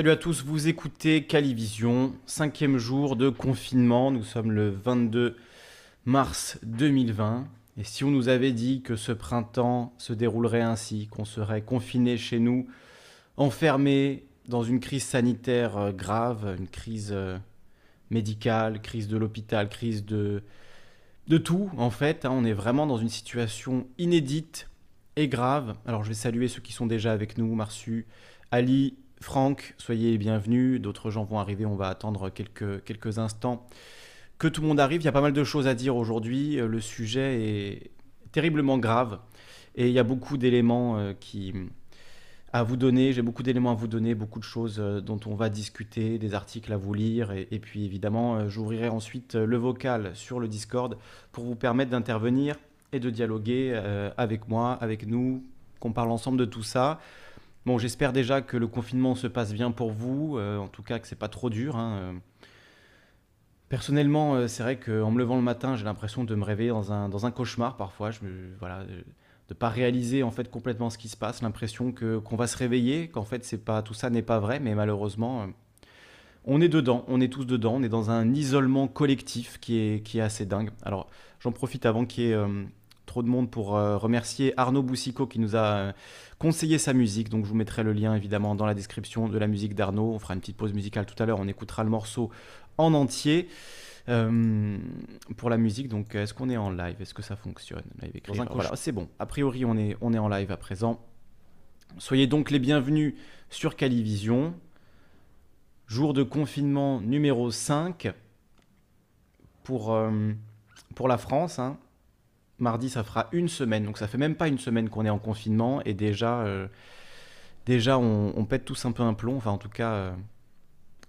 Salut à tous, vous écoutez Calivision, cinquième jour de confinement, nous sommes le 22 mars 2020. Et si on nous avait dit que ce printemps se déroulerait ainsi, qu'on serait confiné chez nous, enfermé dans une crise sanitaire euh, grave, une crise euh, médicale, crise de l'hôpital, crise de, de tout en fait, hein, on est vraiment dans une situation inédite et grave. Alors je vais saluer ceux qui sont déjà avec nous, Marsu, Ali, Franck, soyez les bienvenus. D'autres gens vont arriver, on va attendre quelques, quelques instants que tout le monde arrive. Il y a pas mal de choses à dire aujourd'hui. Euh, le sujet est terriblement grave et il y a beaucoup d'éléments euh, qui à vous donner. J'ai beaucoup d'éléments à vous donner, beaucoup de choses euh, dont on va discuter, des articles à vous lire et, puis évidemment, j'ouvrirai ensuite le vocal sur le Discord pour vous permettre d'intervenir et de dialoguer avec moi, avec nous, qu'on parle ensemble de tout ça. Bon, j'espère déjà que le confinement se passe bien pour vous, en tout cas que c'est pas trop dur. Hein, Personnellement, euh, c'est vrai qu'en me levant le matin, j'ai l'impression de me réveiller dans un, dans un cauchemar parfois. Je me, voilà, de pas réaliser en fait complètement ce qui se passe, l'impression que qu'on va se réveiller, qu'en fait c'est pas tout ça n'est pas vrai, mais malheureusement, euh, on est dedans, on est tous dedans, on est dans un isolement collectif qui est, qui est assez dingue. Alors j'en profite avant qu'il y ait euh, trop de monde pour remercier Arnaud Boussico qui nous a conseillé sa musique. Donc je vous mettrai le lien évidemment dans la description de la musique d'Arnaud. On fera une petite pause musicale tout à l'heure, on écoutera le morceau en entier. Euh, pour la musique, donc est-ce qu'on est en live? Est-ce que ça fonctionne? Voilà, c'est bon. A priori, on est, on est en live à présent. Soyez donc les bienvenus sur Calivision. Jour de confinement numéro 5 pour, euh, pour la France. Hein. Mardi, ça fera une semaine. Donc ça fait même pas une semaine qu'on est en confinement. Et déjà, euh, déjà on, pète tous un peu un plomb. Enfin, en tout cas,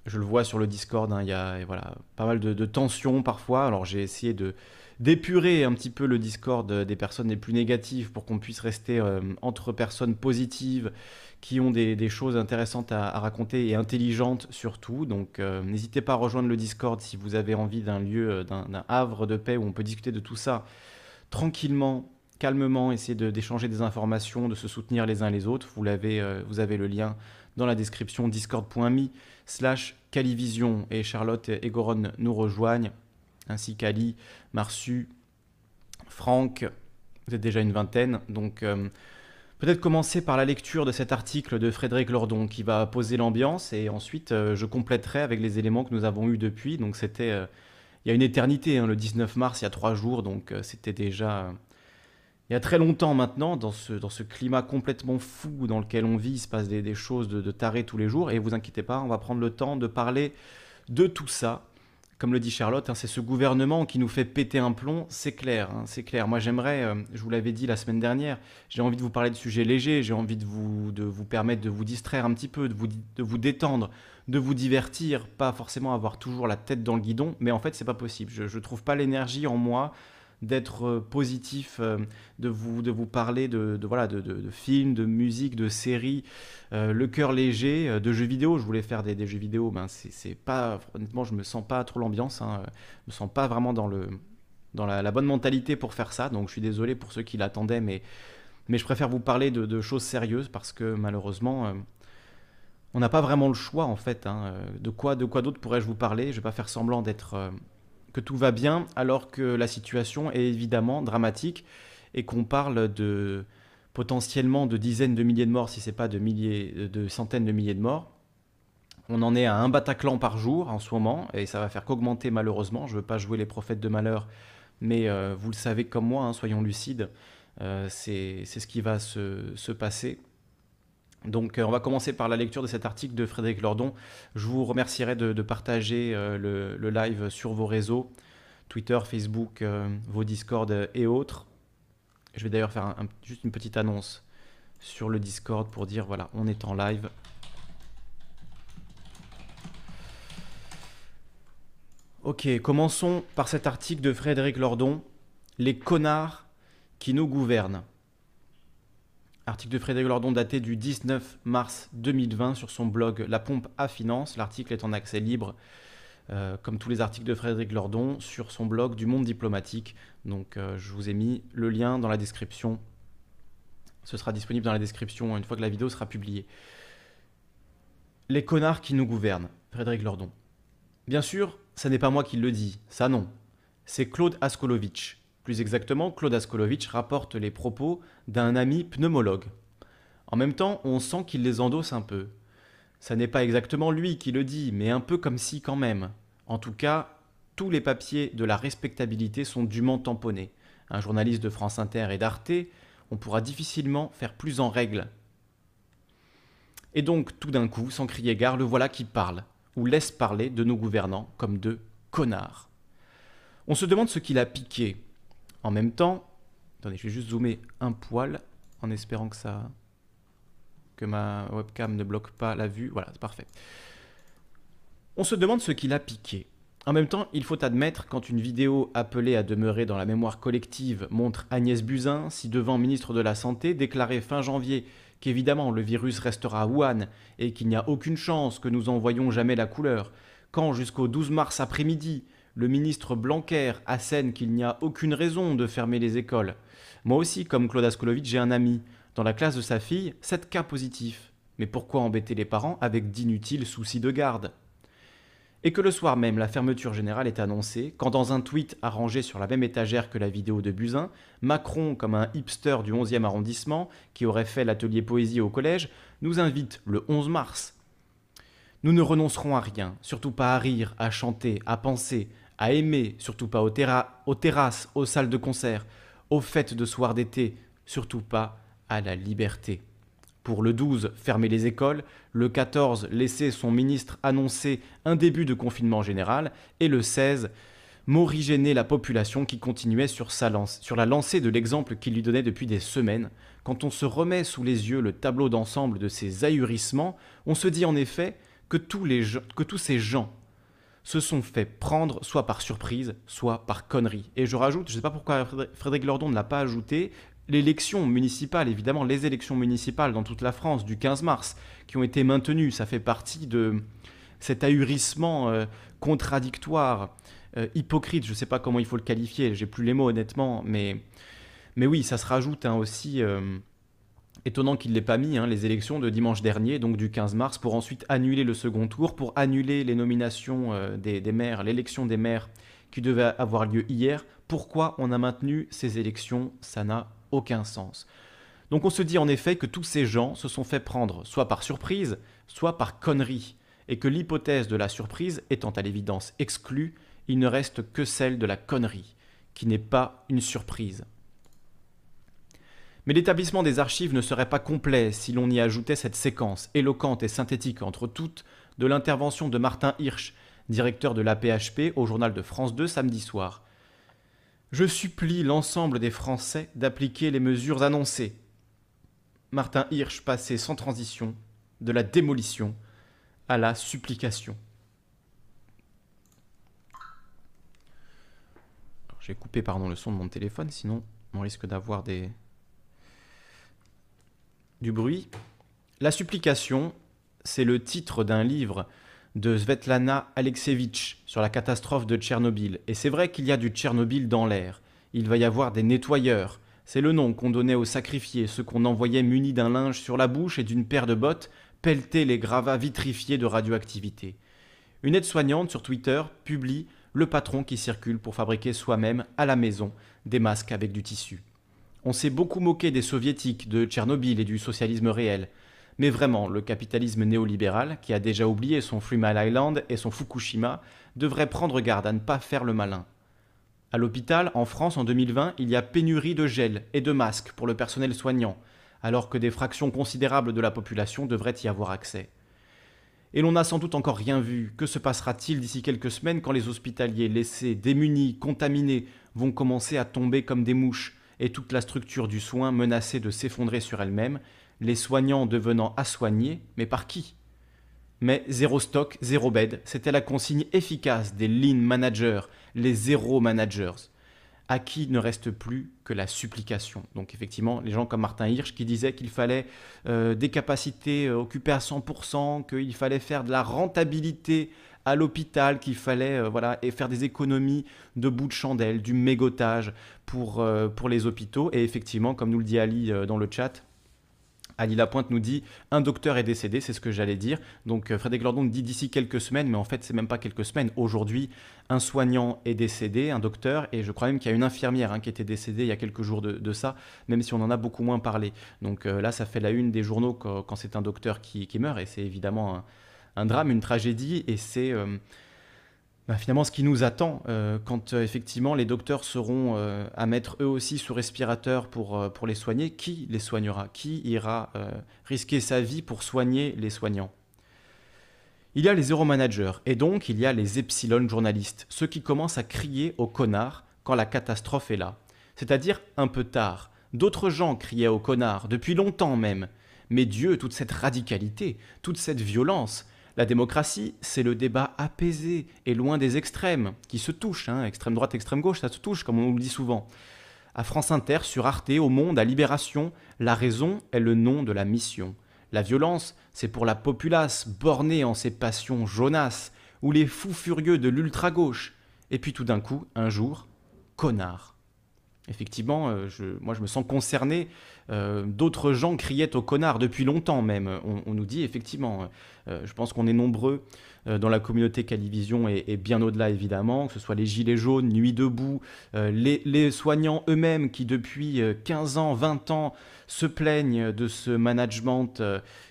je le vois sur le Discord, hein, il y a voilà, pas mal de, tensions parfois. Alors j'ai essayé de d'épurer un petit peu le Discord des personnes les plus négatives pour qu'on puisse rester euh, entre personnes positives qui ont des, choses intéressantes à, raconter et intelligentes surtout. Donc euh, n'hésitez pas à rejoindre le Discord si vous avez envie d'un lieu, euh, d'un havre de paix où on peut discuter de tout ça tranquillement calmement, essayer d'échanger des informations, de se soutenir les uns les autres. Vous, l'avez, vous avez le lien dans la description discord.me slash Calivision. Et Charlotte et Goron nous rejoignent, ainsi qu'Ali, Marsu, Franck, vous êtes déjà une vingtaine, donc euh, peut-être commencer par la lecture de cet article de Frédéric Lordon qui va poser l'ambiance. Et ensuite euh, je compléterai avec les éléments que nous avons eus depuis, donc c'était euh, il y a une éternité, hein, le 19 mars, il y a trois jours, donc c'était déjà il y a très longtemps maintenant, dans ce, dans ce climat complètement fou dans lequel on vit, il se passe des, choses de, de taré tous les jours. Et vous inquiétez pas, on va prendre le temps de parler de tout ça. Comme le dit Charlotte, hein, c'est ce gouvernement qui nous fait péter un plomb, c'est clair, hein, c'est clair. Moi j'aimerais, euh, je vous l'avais dit la semaine dernière, j'ai envie de vous parler de sujets légers, j'ai envie de vous, permettre de vous distraire un petit peu, de vous, de vous détendre, de vous divertir, pas forcément avoir toujours la tête dans le guidon, mais en fait c'est pas possible. Je ne trouve pas l'énergie en moi d'être euh, positif, euh, de vous, de vous parler de, voilà, de, films, de musique, de séries, euh, le cœur léger, de jeux vidéo. Je voulais faire des, jeux vidéo, ben c'est pas, honnêtement, je me sens pas trop l'ambiance, hein, je me sens pas vraiment dans, le, dans la, bonne mentalité pour faire ça, donc je suis désolé pour ceux qui l'attendaient, mais, mais je préfère vous parler de, choses sérieuses parce que malheureusement on n'a pas vraiment le choix en fait. Hein. De quoi, de quoi d'autre pourrais-je vous parler? Je vais pas faire semblant d'être que tout va bien alors que la situation est évidemment dramatique et qu'on parle de potentiellement de dizaines de milliers de morts, si ce n'est pas de, milliers, de centaines de milliers de morts. On en est à un Bataclan par jour en ce moment, et ça va faire qu'augmenter malheureusement. Je ne veux pas jouer les prophètes de malheur, mais euh, vous le savez comme moi, hein, soyons lucides, euh, c'est ce qui va se, se passer. Donc euh, on va commencer par la lecture de cet article de Frédéric Lordon. Je vous remercierai de, partager euh, le, live sur vos réseaux, Twitter, Facebook, euh, vos Discord et autres. Je vais d'ailleurs faire juste une petite annonce sur le Discord pour dire voilà, on est en live. Ok, commençons par cet article de Frédéric Lordon, Les connards qui nous gouvernent. Article de Frédéric Lordon daté du 19 mars 2020 sur son blog La Pompe à Finance. L'article est en accès libre, euh, comme tous les articles de Frédéric Lordon, sur son blog du Monde Diplomatique. Donc euh, je vous ai mis le lien dans la description. Ce sera disponible dans la description une fois que la vidéo sera publiée. les connards qui nous gouvernent, Frédéric Lordon. Bien sûr, ça n'est pas moi qui le dis, ça non. C'est Claude Askolovitch. Plus exactement, Claude Askolovitch rapporte les propos d'un ami pneumologue. En même temps, on sent qu'il les endosse un peu. Ça n'est pas exactement lui qui le dit, mais un peu comme si quand même. En tout cas, tous les papiers de la respectabilité sont dûment tamponnés. Un journaliste de France Inter et d'Arte, on pourra difficilement faire plus en règle. Et donc, tout d'un coup, sans crier gare, le voilà qui parle, ou laisse parler de nos gouvernants comme de connards. On se demande ce qu'il a piqué. En même temps, attendez, je vais juste zoomer un poil en espérant que ça que ma webcam ne bloque pas la vue. Voilà, c'est parfait. On se demande ce qu'il a piqué. En même temps, il faut admettre, quand une vidéo appelée à demeurer dans la mémoire collective montre Agnès Buzyn, si devant ministre de la Santé, déclarer fin janvier qu'évidemment le virus restera à Wuhan et qu'il n'y a aucune chance que nous en voyions jamais la couleur, quand jusqu'au 12 mars après-midi, le ministre Blanquer assène qu'il n'y a aucune raison de fermer les écoles. Moi aussi, comme Claude Askolovitch, j'ai un ami. Dans la classe de sa fille, 7 cas positifs. Mais pourquoi embêter les parents avec d'inutiles soucis de garde? Et que le soir même, la fermeture générale est annoncée, quand dans un tweet arrangé sur la même étagère que la vidéo de Buzyn, Macron, comme un hipster du 11e arrondissement, qui aurait fait l'atelier poésie au collège, nous invite le 11 mars. Nous ne renoncerons à rien, surtout pas à rire, à chanter, à penser, à aimer, surtout pas aux, terrasses, aux salles de concert, aux fêtes de soir d'été, surtout pas à la liberté. Pour le 12, fermer les écoles, le 14, laisser son ministre annoncer un début de confinement général, et le 16, morigéner la population qui continuait sur, la lancée de l'exemple qu'il lui donnait depuis des semaines. Quand on se remet sous les yeux le tableau d'ensemble de ces ahurissements, on se dit en effet que que tous ces gens se sont fait prendre soit par surprise, soit par connerie. Et je rajoute, je ne sais pas pourquoi Frédéric Lordon ne l'a pas ajouté, l'élection municipale, évidemment, les élections municipales dans toute la France du 15 mars, qui ont été maintenues, ça fait partie de cet ahurissement euh, contradictoire, euh, hypocrite, je ne sais pas comment il faut le qualifier, j'ai plus les mots honnêtement, mais, mais oui, ça se rajoute hein, aussi, euh, étonnant qu'il ne l'ait pas mis, hein, les élections de dimanche dernier, donc du 15 mars, pour ensuite annuler le second tour, pour annuler les nominations des, des maires, l'élection des maires qui devait avoir lieu hier. Pourquoi on a maintenu ces élections? Ça n'a aucun sens. Donc on se dit en effet que tous ces gens se sont fait prendre soit par surprise, soit par connerie, et que l'hypothèse de la surprise étant à l'évidence exclue, il ne reste que celle de la connerie, qui n'est pas une surprise. Mais l'établissement des archives ne serait pas complet si l'on y ajoutait cette séquence éloquente et synthétique entre toutes de l'intervention de Martin Hirsch, directeur de l'APHP au journal de France 2 samedi soir, je supplie l'ensemble des Français d'appliquer les mesures annoncées. Martin Hirsch passait sans transition de la démolition à la supplication. J'ai coupé pardon, le son de mon téléphone, sinon on risque d'avoir des... du bruit. La supplication, c'est le titre d'un livre de Svetlana Alexievitch sur la catastrophe de Tchernobyl. Et c'est vrai qu'il y a du Tchernobyl dans l'air. Il va y avoir des nettoyeurs. C'est le nom qu'on donnait aux sacrifiés, ceux qu'on envoyait munis d'un linge sur la bouche et d'une paire de bottes, pelleter les gravats vitrifiés de radioactivité. Une aide-soignante sur Twitter publie le patron qui circule pour fabriquer soi-même, à la maison, des masques avec du tissu. On s'est beaucoup moqué des soviétiques, de Tchernobyl et du socialisme réel. Mais vraiment, le capitalisme néolibéral, qui a déjà oublié son Freeman Island et son Fukushima, devrait prendre garde à ne pas faire le malin. À l'hôpital, en France, en 2020, il y a pénurie de gel et de masques pour le personnel soignant, alors que des fractions considérables de la population devraient y avoir accès. Et l'on n'a sans doute encore rien vu. Que se passera-t-il d'ici quelques semaines quand les hospitaliers laissés, démunis, contaminés, vont commencer à tomber comme des mouches, et toute la structure du soin menacée de s'effondrer sur elle-même, les soignants devenant à soigner, mais par qui? Mais zéro stock, zéro bed, c'était la consigne efficace des lean managers, les zéro managers, à qui ne reste plus que la supplication. Donc effectivement, les gens comme Martin Hirsch qui disaient qu'il fallait euh, des capacités euh, occupées à 100%, qu'il fallait faire de la rentabilité à l'hôpital, qu'il fallait euh, voilà, et faire des économies de bout de chandelle, du mégotage pour, pour les hôpitaux. Et effectivement, comme nous le dit Ali dans le chat, Ali Lapointe nous dit un docteur est décédé, c'est ce que j'allais dire. Donc euh, Frédéric Lordon dit d'ici quelques semaines, mais en fait c'est même pas quelques semaines. Aujourd'hui, un soignant est décédé, un docteur, et je crois même qu'il y a une infirmière hein, qui était décédée il y a quelques jours de, ça, même si on en a beaucoup moins parlé. Donc euh, là, ça fait la une des journaux quand, c'est un docteur qui, meurt, et c'est évidemment drame, une tragédie, et c'est euh, bah, finalement ce qui nous attend euh, quand euh, effectivement les docteurs seront à mettre eux aussi sous respirateur pour, pour les soigner. Qui les soignera? Qui ira risquer sa vie pour soigner les soignants? Il y a les zéro managers et donc il y a les epsilon journalistes, ceux qui commencent à crier au connard quand la catastrophe est là. C'est-à-dire un peu tard. D'autres gens criaient au connard, depuis longtemps même. Mais Dieu, toute cette radicalité, toute cette violence, la démocratie, c'est le débat apaisé et loin des extrêmes, qui se touchent, hein, extrême droite, extrême gauche, ça se touche, comme on nous le dit souvent. À France Inter, sur Arte, au Monde, à Libération, la raison est le nom de la mission. La violence, c'est pour la populace, bornée en ses passions jaunasses, ou les fous furieux de l'ultra-gauche. Et puis tout d'un coup, un jour, connard. Effectivement, euh, moi je me sens concerné. Euh, d'autres gens criaient au connard depuis longtemps même. On, nous dit effectivement, euh, je pense qu'on est nombreux dans la communauté Calivision et, bien au-delà évidemment, que ce soit les Gilets jaunes, Nuit debout, les, les, soignants eux-mêmes qui depuis 15 ans, 20 ans se plaignent de ce management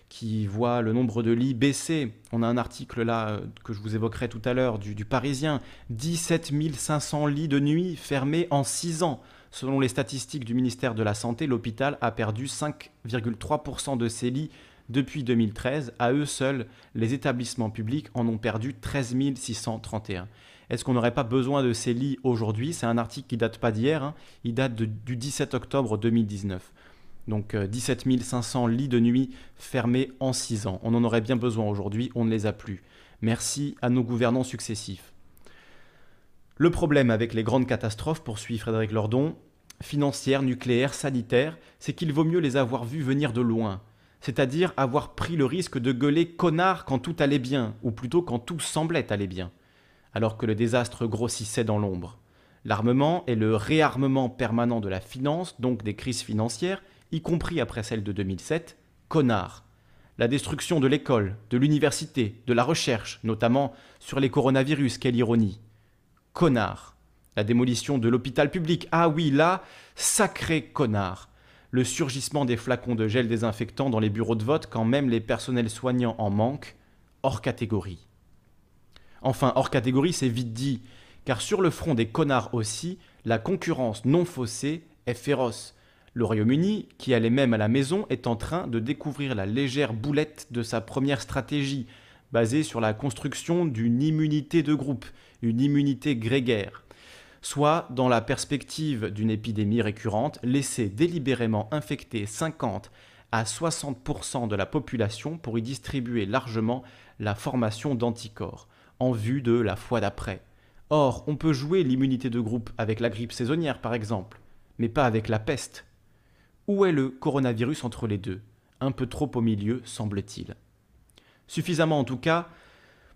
qui voit le nombre de lits baisser. On a un article là que je vous évoquerai tout à l'heure du, du Parisien, 17 500 lits de nuit fermés en 6 ans. Selon les statistiques du ministère de la Santé, l'hôpital a perdu 5,3% de ses lits depuis 2013. À eux seuls, les établissements publics en ont perdu 13 631. Est-ce qu'on n'aurait pas besoin de ces lits aujourd'hui? C'est un article qui date pas d'hier, hein. il date du 17 octobre 2019. Donc 17 euh, 500 lits de nuit fermés en 6 ans. On en aurait bien besoin aujourd'hui, on ne les a plus. Merci à nos gouvernants successifs. Le problème avec les grandes catastrophes, poursuit Frédéric Lordon, financières, nucléaires, sanitaires, c'est qu'il vaut mieux les avoir vues venir de loin, c'est-à-dire avoir pris le risque de gueuler connard quand tout allait bien, ou plutôt quand tout semblait aller bien, alors que le désastre grossissait dans l'ombre. L'armement et le réarmement permanent de la finance, donc des crises financières, y compris après celle de 2007, connard. La destruction de l'école, de l'université, de la recherche, notamment sur les coronavirus, quelle ironie connard. La démolition de l'hôpital public, ah oui, là, sacré connard. Le surgissement des flacons de gel désinfectant dans les bureaux de vote quand même les personnels soignants en manquent, hors catégorie. Enfin, hors catégorie, c'est vite dit, car sur le front des connards aussi, la concurrence non faussée est féroce. Le Royaume-Uni, qui allait même à la maison, est en train de découvrir la légère boulette de sa première stratégie, basée sur la construction d'une immunité de groupe, une immunité grégaire, soit dans la perspective d'une épidémie récurrente, laisser délibérément infecter 50 à 60% de la population pour y distribuer largement la formation d'anticorps, en vue de la fois d'après. Or, on peut jouer l'immunité de groupe avec la grippe saisonnière par exemple, mais pas avec la peste. Où est le coronavirus entre les deux? Un peu trop au milieu, semble-t-il. Suffisamment en tout cas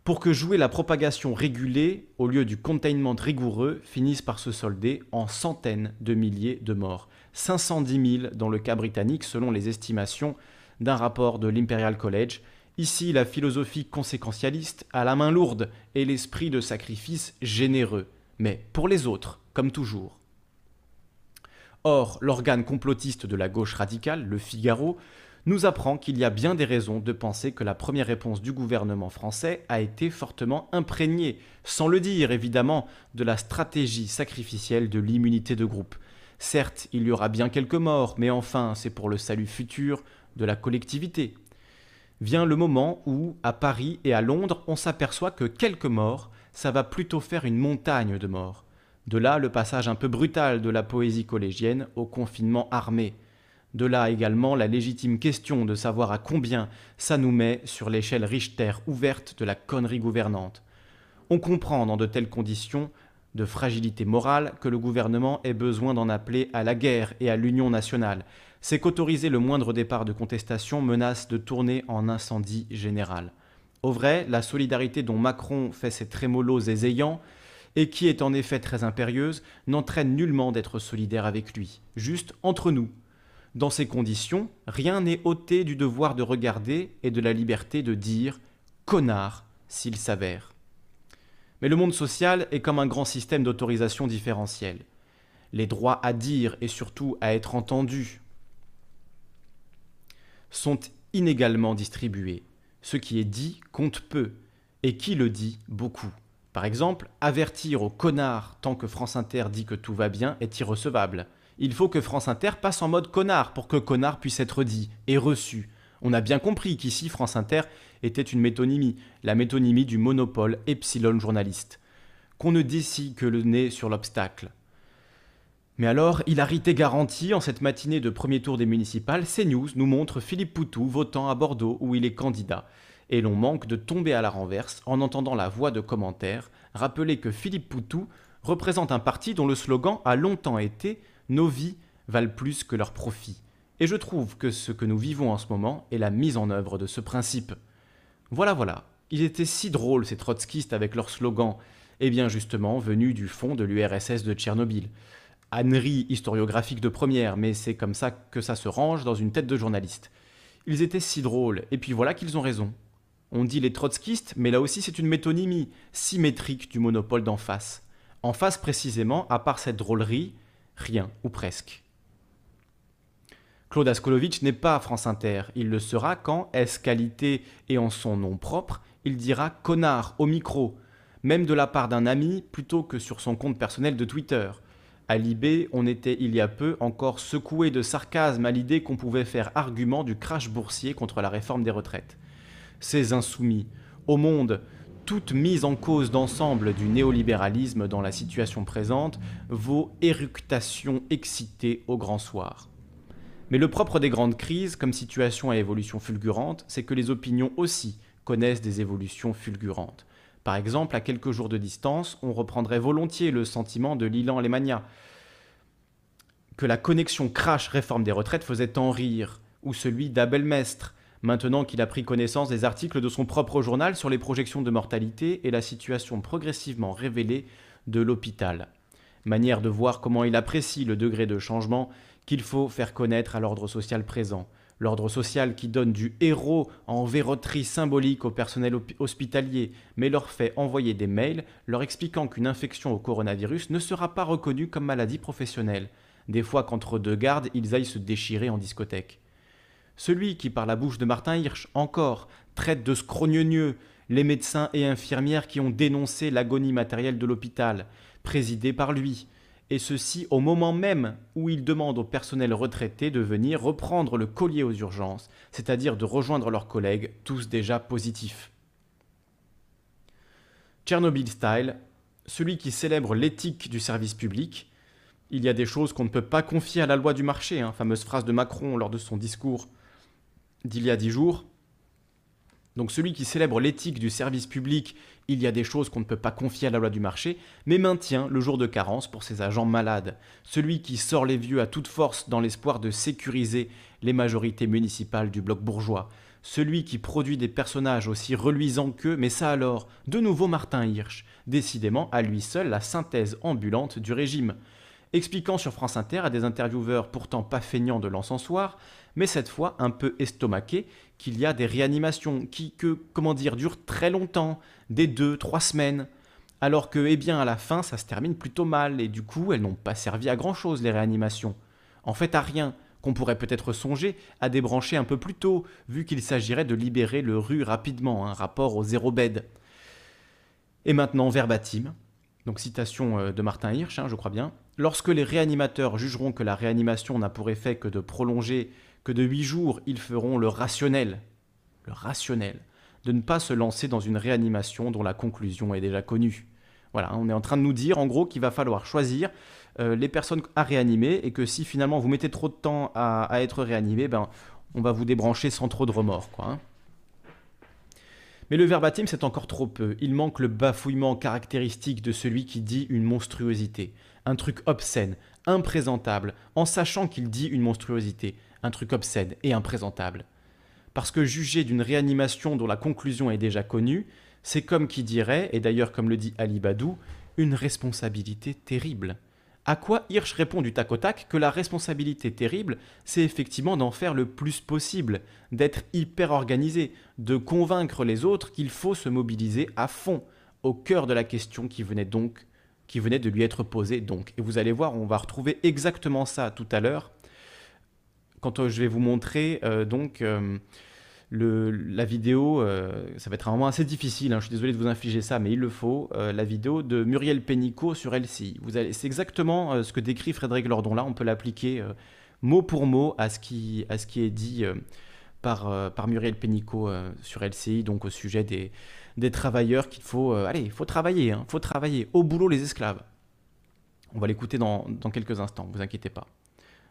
pour que jouer la propagation régulée au lieu du containment rigoureux finisse par se solder en centaines de milliers de morts. 510 000 dans le cas britannique selon les estimations d'un rapport de l'Imperial College. Ici, la philosophie conséquentialiste a la main lourde et l'esprit de sacrifice généreux, mais pour les autres, comme toujours. Or, l'organe complotiste de la gauche radicale, le Figaro, nous apprend qu'il y a bien des raisons de penser que la première réponse du gouvernement français a été fortement imprégnée, sans le dire évidemment, de la stratégie sacrificielle de l'immunité de groupe. Certes, il y aura bien quelques morts, mais enfin, c'est pour le salut futur de la collectivité. Vient le moment où, à Paris et à Londres, on s'aperçoit que quelques morts, ça va plutôt faire une montagne de morts. De là le passage un peu brutal de la poésie collégienne au confinement armé. De là également la légitime question de savoir à combien ça nous met sur l'échelle Richter ouverte de la connerie gouvernante. On comprend dans de telles conditions de fragilité morale que le gouvernement ait besoin d'en appeler à la guerre et à l'union nationale. C'est qu'autoriser le moindre départ de contestation menace de tourner en incendie général. Au vrai, la solidarité dont Macron fait ses trémolos ésayants, et qui est en effet très impérieuse, n'entraîne nullement d'être solidaire avec lui, juste entre nous, Dans ces conditions, rien n'est ôté du devoir de regarder et de la liberté de dire connard s'il s'avère. Mais le monde social est comme un grand système d'autorisation différentielle. Les droits à dire et surtout à être entendus sont inégalement distribués. Ce qui est dit compte peu, et qui le dit beaucoup. Par exemple, avertir au connard tant que France Inter dit que tout va bien est irrecevable. Il faut que France Inter passe en mode connard pour que connard puisse être dit et reçu. On a bien compris qu'ici France Inter était une métonymie, la métonymie du monopole epsilon journaliste. Qu'on ne décide que le nez sur l'obstacle. Mais alors, hilarité garantie, en cette matinée de premier tour des municipales, CNews nous montre Philippe Poutou votant à Bordeaux où il est candidat. Et l'on manque de tomber à la renverse en entendant la voix de commentaires rappeler que Philippe Poutou représente un parti dont le slogan a longtemps été Nos vies valent plus que leurs profits. Et je trouve que ce que nous vivons en ce moment est la mise en œuvre de ce principe. Voilà, voilà, ils étaient si drôles ces trotskistes avec leur slogan, et bien justement venus du fond de l'URSS de Tchernobyl. Annerie historiographique de première, mais c'est comme ça que ça se range dans une tête de journaliste. Ils étaient si drôles, et puis voilà qu'ils ont raison. On dit les trotskistes, mais là aussi c'est une métonymie, symétrique du monopole d'en face. En face précisément, à part cette drôlerie, rien, ou presque. Claude Askolovitch n'est pas France Inter. Il le sera quand, est qualité et en son nom propre, il dira connard au micro, même de la part d'un ami plutôt que sur son compte personnel de Twitter. À Libé, on était il y a peu encore secoué de sarcasme à l'idée qu'on pouvait faire argument du crash boursier contre la réforme des retraites. Ces insoumis, au monde, toute mise en cause d'ensemble du néolibéralisme dans la situation présente vaut éructation excitée au grand soir. Mais le propre des grandes crises, comme situation à évolution fulgurante, c'est que les opinions aussi connaissent des évolutions fulgurantes. Par exemple, à quelques jours de distance, on reprendrait volontiers le sentiment de Lilan Lemania, que la connexion crash-réforme des retraites faisait tant rire, ou celui d'Abel Mestre, maintenant qu'il a pris connaissance des articles de son propre journal sur les projections de mortalité et la situation progressivement révélée de l'hôpital. Manière de voir comment il apprécie le degré de changement qu'il faut faire connaître à l'ordre social présent. L'ordre social qui donne du héros en verroterie symbolique au personnel hospitalier, mais leur fait envoyer des mails leur expliquant qu'une infection au coronavirus ne sera pas reconnue comme maladie professionnelle, des fois qu'entre deux gardes ils aillent se déchirer en discothèque. Celui qui, par la bouche de Martin Hirsch, encore, traite de scrogneux les médecins et infirmières qui ont dénoncé l'agonie matérielle de l'hôpital, présidé par lui, et ceci au moment même où il demande au personnel retraité de venir reprendre le collier aux urgences, c'est-à-dire de rejoindre leurs collègues, tous déjà positifs. Tchernobyl style, celui qui célèbre l'éthique du service public, il y a des choses qu'on ne peut pas confier à la loi du marché, hein, fameuse phrase de Macron lors de son discours d'il y a dix jours. Donc celui qui célèbre l'éthique du service public, il y a des choses qu'on ne peut pas confier à la loi du marché, mais maintient le jour de carence pour ses agents malades. Celui qui sort les vieux à toute force dans l'espoir de sécuriser les majorités municipales du bloc bourgeois. Celui qui produit des personnages aussi reluisants qu'eux, mais ça alors, de nouveau Martin Hirsch, décidément à lui seul la synthèse ambulante du régime expliquant sur France Inter à des intervieweurs pourtant pas feignants de l'encensoir, mais cette fois un peu estomaqués, qu'il y a des réanimations qui, que, comment dire, durent très longtemps, des deux, trois semaines, alors que, eh bien, à la fin, ça se termine plutôt mal, et du coup, elles n'ont pas servi à grand-chose, les réanimations. En fait, à rien, qu'on pourrait peut-être songer à débrancher un peu plus tôt, vu qu'il s'agirait de libérer le rue rapidement, un rapport au zéro bed. Et maintenant, verbatim, donc citation euh, de Martin Hirsch, hein, je crois bien, Lorsque les réanimateurs jugeront que la réanimation n'a pour effet que de prolonger, que de huit jours, ils feront le rationnel, le rationnel, de ne pas se lancer dans une réanimation dont la conclusion est déjà connue. Voilà, on est en train de nous dire en gros qu'il va falloir choisir euh, les personnes à réanimer et que si finalement vous mettez trop de temps à, être réanimé, ben, on va vous débrancher sans trop de remords. Quoi, hein. Mais le verbatim, c'est encore trop peu. Il manque le bafouillement caractéristique de celui qui dit une monstruosité. Un truc obscène, imprésentable, en sachant qu'il dit une monstruosité. Un truc obscène et imprésentable. Parce que juger d'une réanimation dont la conclusion est déjà connue, c'est comme qui dirait, et d'ailleurs comme le dit Ali Badou, une responsabilité terrible. À quoi Hirsch répond du tac au tac que la responsabilité terrible, c'est effectivement d'en faire le plus possible, d'être hyper organisé, de convaincre les autres qu'il faut se mobiliser à fond, au cœur de la question qui venait donc, qui venait de lui être posée donc. Et vous allez voir, on va retrouver exactement ça tout à l'heure, quand euh, je vais vous montrer euh, donc euh, la vidéo, ça va être un moment assez difficile, hein, je suis désolé de vous infliger ça, mais il le faut, la vidéo de Muriel Pénicaud sur LCI. C'est exactement ce que décrit Frédéric Lordon là, on peut l'appliquer mot pour mot à ce qui, est dit par, Muriel Pénicaud sur LCI, donc au sujet des, travailleurs qu'il faut... allez, il faut travailler, il hein, faut travailler, au boulot les esclaves. On va l'écouter dans, dans quelques instants, vous inquiétez pas.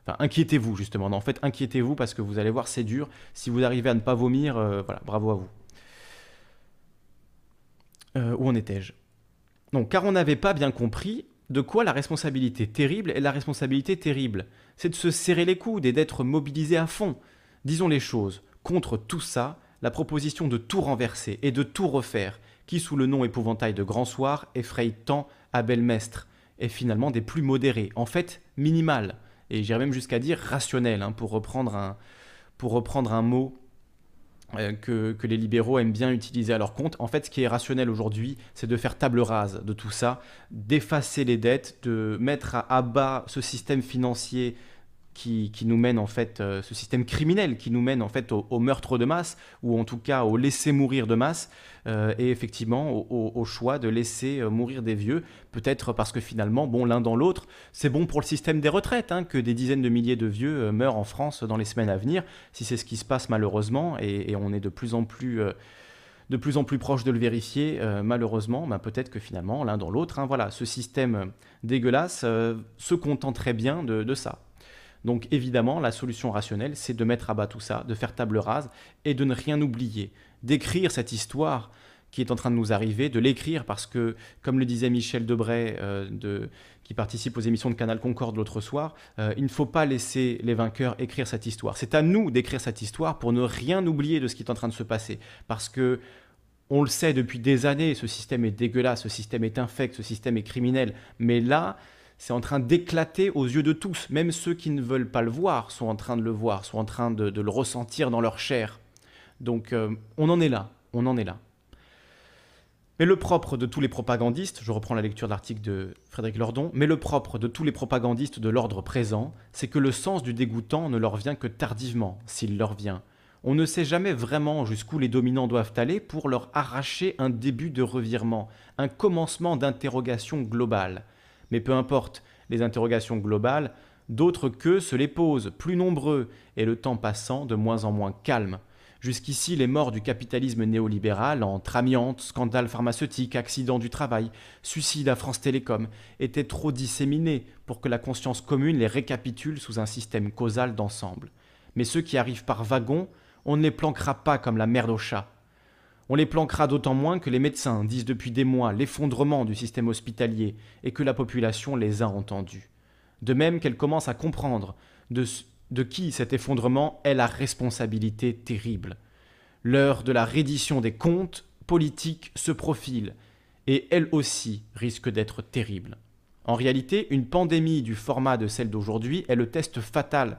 Enfin, inquiétez-vous justement. en fait, inquiétez-vous parce que vous allez voir, c'est dur. Si vous arrivez à ne pas vomir, euh, voilà, bravo à vous. Euh, où en étais-je? Donc, car on n'avait pas bien compris de quoi la responsabilité terrible est la responsabilité terrible. C'est de se serrer les coudes et d'être mobilisé à fond. Disons les choses. Contre tout ça, la proposition de tout renverser et de tout refaire, qui sous le nom épouvantail de Grand Soir effraie tant à Belmestre, est finalement des plus modérés, en fait minimales et j'irais même jusqu'à dire rationnel, hein, pour, reprendre un, mot euh, que, que, les libéraux aiment bien utiliser à leur compte. En fait, ce qui est rationnel aujourd'hui, c'est de faire table rase de tout ça, d'effacer les dettes, de mettre à, bas ce système financier qui, nous mène en fait, euh, ce système criminel qui nous mène en fait au, meurtre de masse, ou en tout cas au laisser mourir de masse, euh, et effectivement au, choix de laisser euh, mourir des vieux, peut-être parce que finalement, bon, l'un dans l'autre, c'est bon pour le système des retraites, hein, que des dizaines de milliers de vieux meurent en France dans les semaines à venir, si c'est ce qui se passe malheureusement, et, on est de plus en plus de plus en plus proche de le vérifier, malheureusement, ben peut-être que finalement, l'un dans l'autre, hein, voilà, ce système dégueulasse se contenterait bien de ça. Donc évidemment, la solution rationnelle, c'est de mettre à bas tout ça, de faire table rase et de ne rien oublier, d'écrire cette histoire qui est en train de nous arriver, de l'écrire parce que, comme le disait Michel Debray, euh, qui participe aux émissions de Canal Concorde l'autre soir, euh, il ne faut pas laisser les vainqueurs écrire cette histoire. C'est à nous d'écrire cette histoire pour ne rien oublier de ce qui est en train de se passer. Parce que on le sait depuis des années, ce système est dégueulasse, ce système est infect, ce système est criminel. Mais là, c'est en train d'éclater aux yeux de tous. Même ceux qui ne veulent pas le voir sont en train de le voir, sont en train de, le ressentir dans leur chair. Donc euh, on en est là, on en est là. Mais le propre de tous les propagandistes, je reprends la lecture de l'article de Frédéric Lordon, mais le propre de tous les propagandistes de l'ordre présent, c'est que le sens du dégoûtant ne leur vient que tardivement, s'il leur vient. On ne sait jamais vraiment jusqu'où les dominants doivent aller pour leur arracher un début de revirement, un commencement d'interrogation globale. Mais peu importe, les interrogations globales, d'autres qu'eux se les posent, plus nombreux, et le temps passant, de moins en moins calme. Jusqu'ici, les morts du capitalisme néolibéral, entre amiante, scandale pharmaceutique, accident du travail, suicide à France Télécom, étaient trop disséminés pour que la conscience commune les récapitule sous un système causal d'ensemble. Mais ceux qui arrivent par wagons, on ne les planquera pas comme la merde au chat. On les planquera d'autant moins que les médecins disent depuis des mois l'effondrement du système hospitalier et que la population les a entendus. De même qu'elle commence à comprendre de, de qui cet effondrement est la responsabilité terrible. L'heure de la reddition des comptes politiques se profile, et elle aussi risque d'être terrible. En réalité, une pandémie du format de celle d'aujourd'hui est le test fatal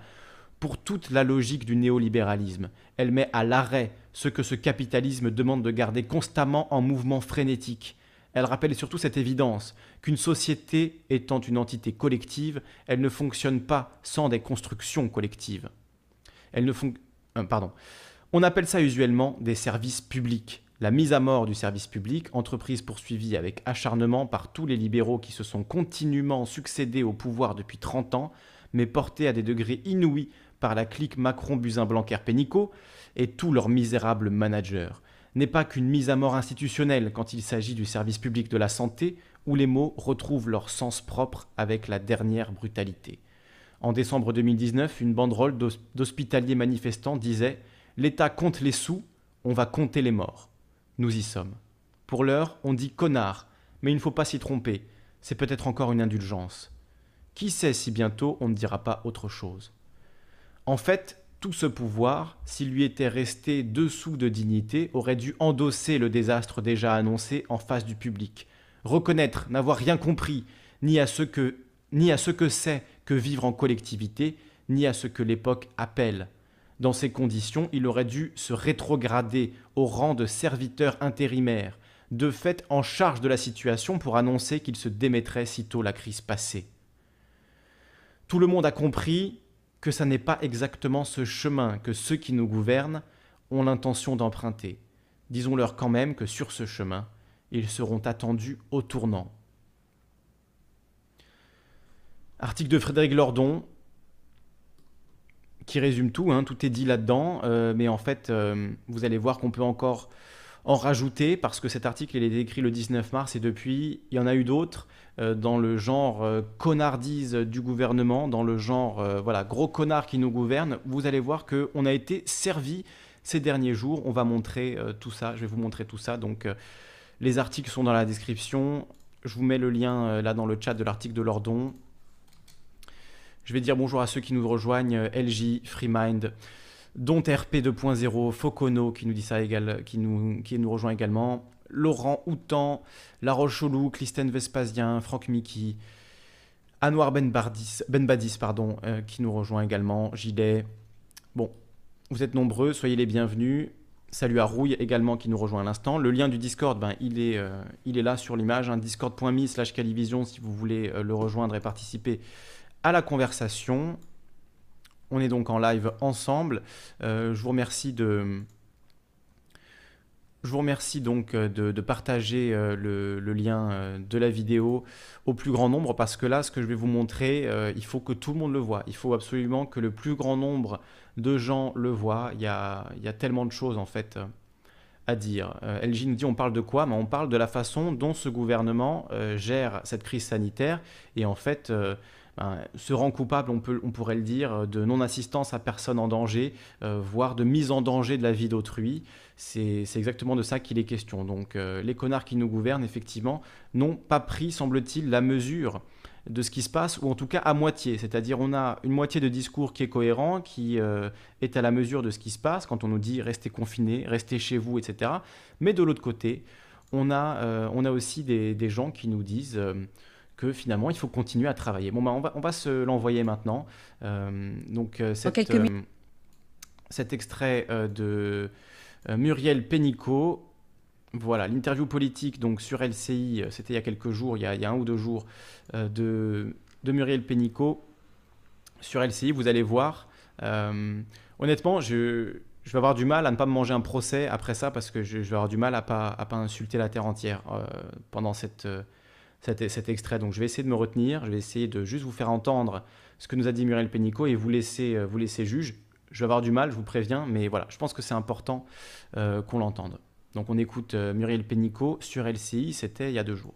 pour toute la logique du néolibéralisme. Elle met à l'arrêt ce que ce capitalisme demande de garder constamment en mouvement frénétique. Elle rappelle surtout cette évidence qu'une société étant une entité collective, elle ne fonctionne pas sans des constructions collectives. Elle ne euh, pardon. On appelle ça usuellement des services publics. La mise à mort du service public, entreprise poursuivie avec acharnement par tous les libéraux qui se sont continuellement succédés au pouvoir depuis 30 ans, mais portés à des degrés inouïs par la clique Macron-Buzyn-Blanquer-Pénicaud et tous leurs misérables managers, n'est pas qu'une mise à mort institutionnelle quand il s'agit du service public de la santé, où les mots retrouvent leur sens propre avec la dernière brutalité. En décembre 2019, une banderole d'hospitaliers manifestants disait L'État compte les sous, on va compter les morts. Nous y sommes. Pour l'heure, on dit connard, mais il ne faut pas s'y tromper, c'est peut-être encore une indulgence. Qui sait si bientôt on ne dira pas autre chose en fait, tout ce pouvoir, s'il lui était resté dessous de dignité, aurait dû endosser le désastre déjà annoncé en face du public, reconnaître n'avoir rien compris, ni à ce que ni à ce que c'est que vivre en collectivité, ni à ce que l'époque appelle. Dans ces conditions, il aurait dû se rétrograder au rang de serviteur intérimaire, de fait en charge de la situation pour annoncer qu'il se démettrait sitôt la crise passée. Tout le monde a compris que ça n'est pas exactement ce chemin que ceux qui nous gouvernent ont l'intention d'emprunter. Disons-leur quand même que sur ce chemin, ils seront attendus au tournant. Article de Frédéric Lordon, qui résume tout, hein, tout est dit là-dedans, euh, mais en fait, euh, vous allez voir qu'on peut encore en rajouter, parce que cet article, il est écrit le 19 mars, et depuis, il y en a eu d'autres, euh, dans le genre connardise du gouvernement, dans le genre, voilà, gros connard qui nous gouverne, vous allez voir qu'on a été servi ces derniers jours. On va montrer tout ça, je vais vous montrer tout ça, donc les articles sont dans la description, je vous mets le lien là dans le chat de l'article de Lordon, je vais dire bonjour à ceux qui nous rejoignent, euh, LJ, FreeMind, Dont RP 2.0, Focono qui nous dit ça qui nous, rejoint également, Laurent Houtan, La Clistène Vespasien, Franck Miki, Anouar Ben, ben Badis, pardon, euh, qui nous rejoint également, Gilet. Bon, vous êtes nombreux, soyez les bienvenus. Salut à Rouille également qui nous rejoint à l'instant. Le lien du Discord, ben, il, est, euh, là sur l'image, hein, discord.me slash calivision si vous voulez le rejoindre et participer à la conversation. On est donc en live ensemble. Euh, je vous remercie de, donc euh, de, partager euh, le, lien de la vidéo au plus grand nombre parce que là, ce que je vais vous montrer, il faut que tout le monde le voit. Il faut absolument que le plus grand nombre de gens le voient. Il y a, tellement de choses en fait à dire. LG nous dit on parle de quoi? Mais On parle de la façon dont ce gouvernement gère cette crise sanitaire et en fait ben, se rend coupable, on, peut, on pourrait le dire, de non-assistance à personne en danger, euh, voire de mise en danger de la vie d'autrui. C'est exactement de ça qu'il est question. Donc euh, les connards qui nous gouvernent, effectivement, n'ont pas pris, semble-t-il, la mesure de ce qui se passe, ou en tout cas à moitié. C'est-à-dire on a une moitié de discours qui est cohérent, qui euh, est à la mesure de ce qui se passe, quand on nous dit restez confinés, restez chez vous, etc. Mais de l'autre côté, on a, on a aussi des, gens qui nous disent que finalement il faut continuer à travailler. Bon, bah, on, va, on va se l'envoyer maintenant. Euh, donc, euh, euh, cet extrait de Muriel Pénicaud. Voilà, l'interview politique donc sur LCI, c'était il y a quelques jours, il y a, il y a un ou deux jours, de, de, Muriel Pénicaud sur LCI. Vous allez voir. honnêtement, je, je vais avoir du mal à ne pas me manger un procès après ça parce que je, vais avoir du mal à pas, à pas insulter la terre entière pendant cette cet, extrait. Donc je vais essayer de me retenir, je vais essayer de juste vous faire entendre ce que nous a dit Muriel Pénicaud et vous laisser, euh, vous laisser juge. Je vais avoir du mal, je vous préviens, mais voilà, je pense que c'est important euh, qu'on l'entende. Donc on écoute euh, Muriel Pénicaud sur LCI, c'était il y a deux jours.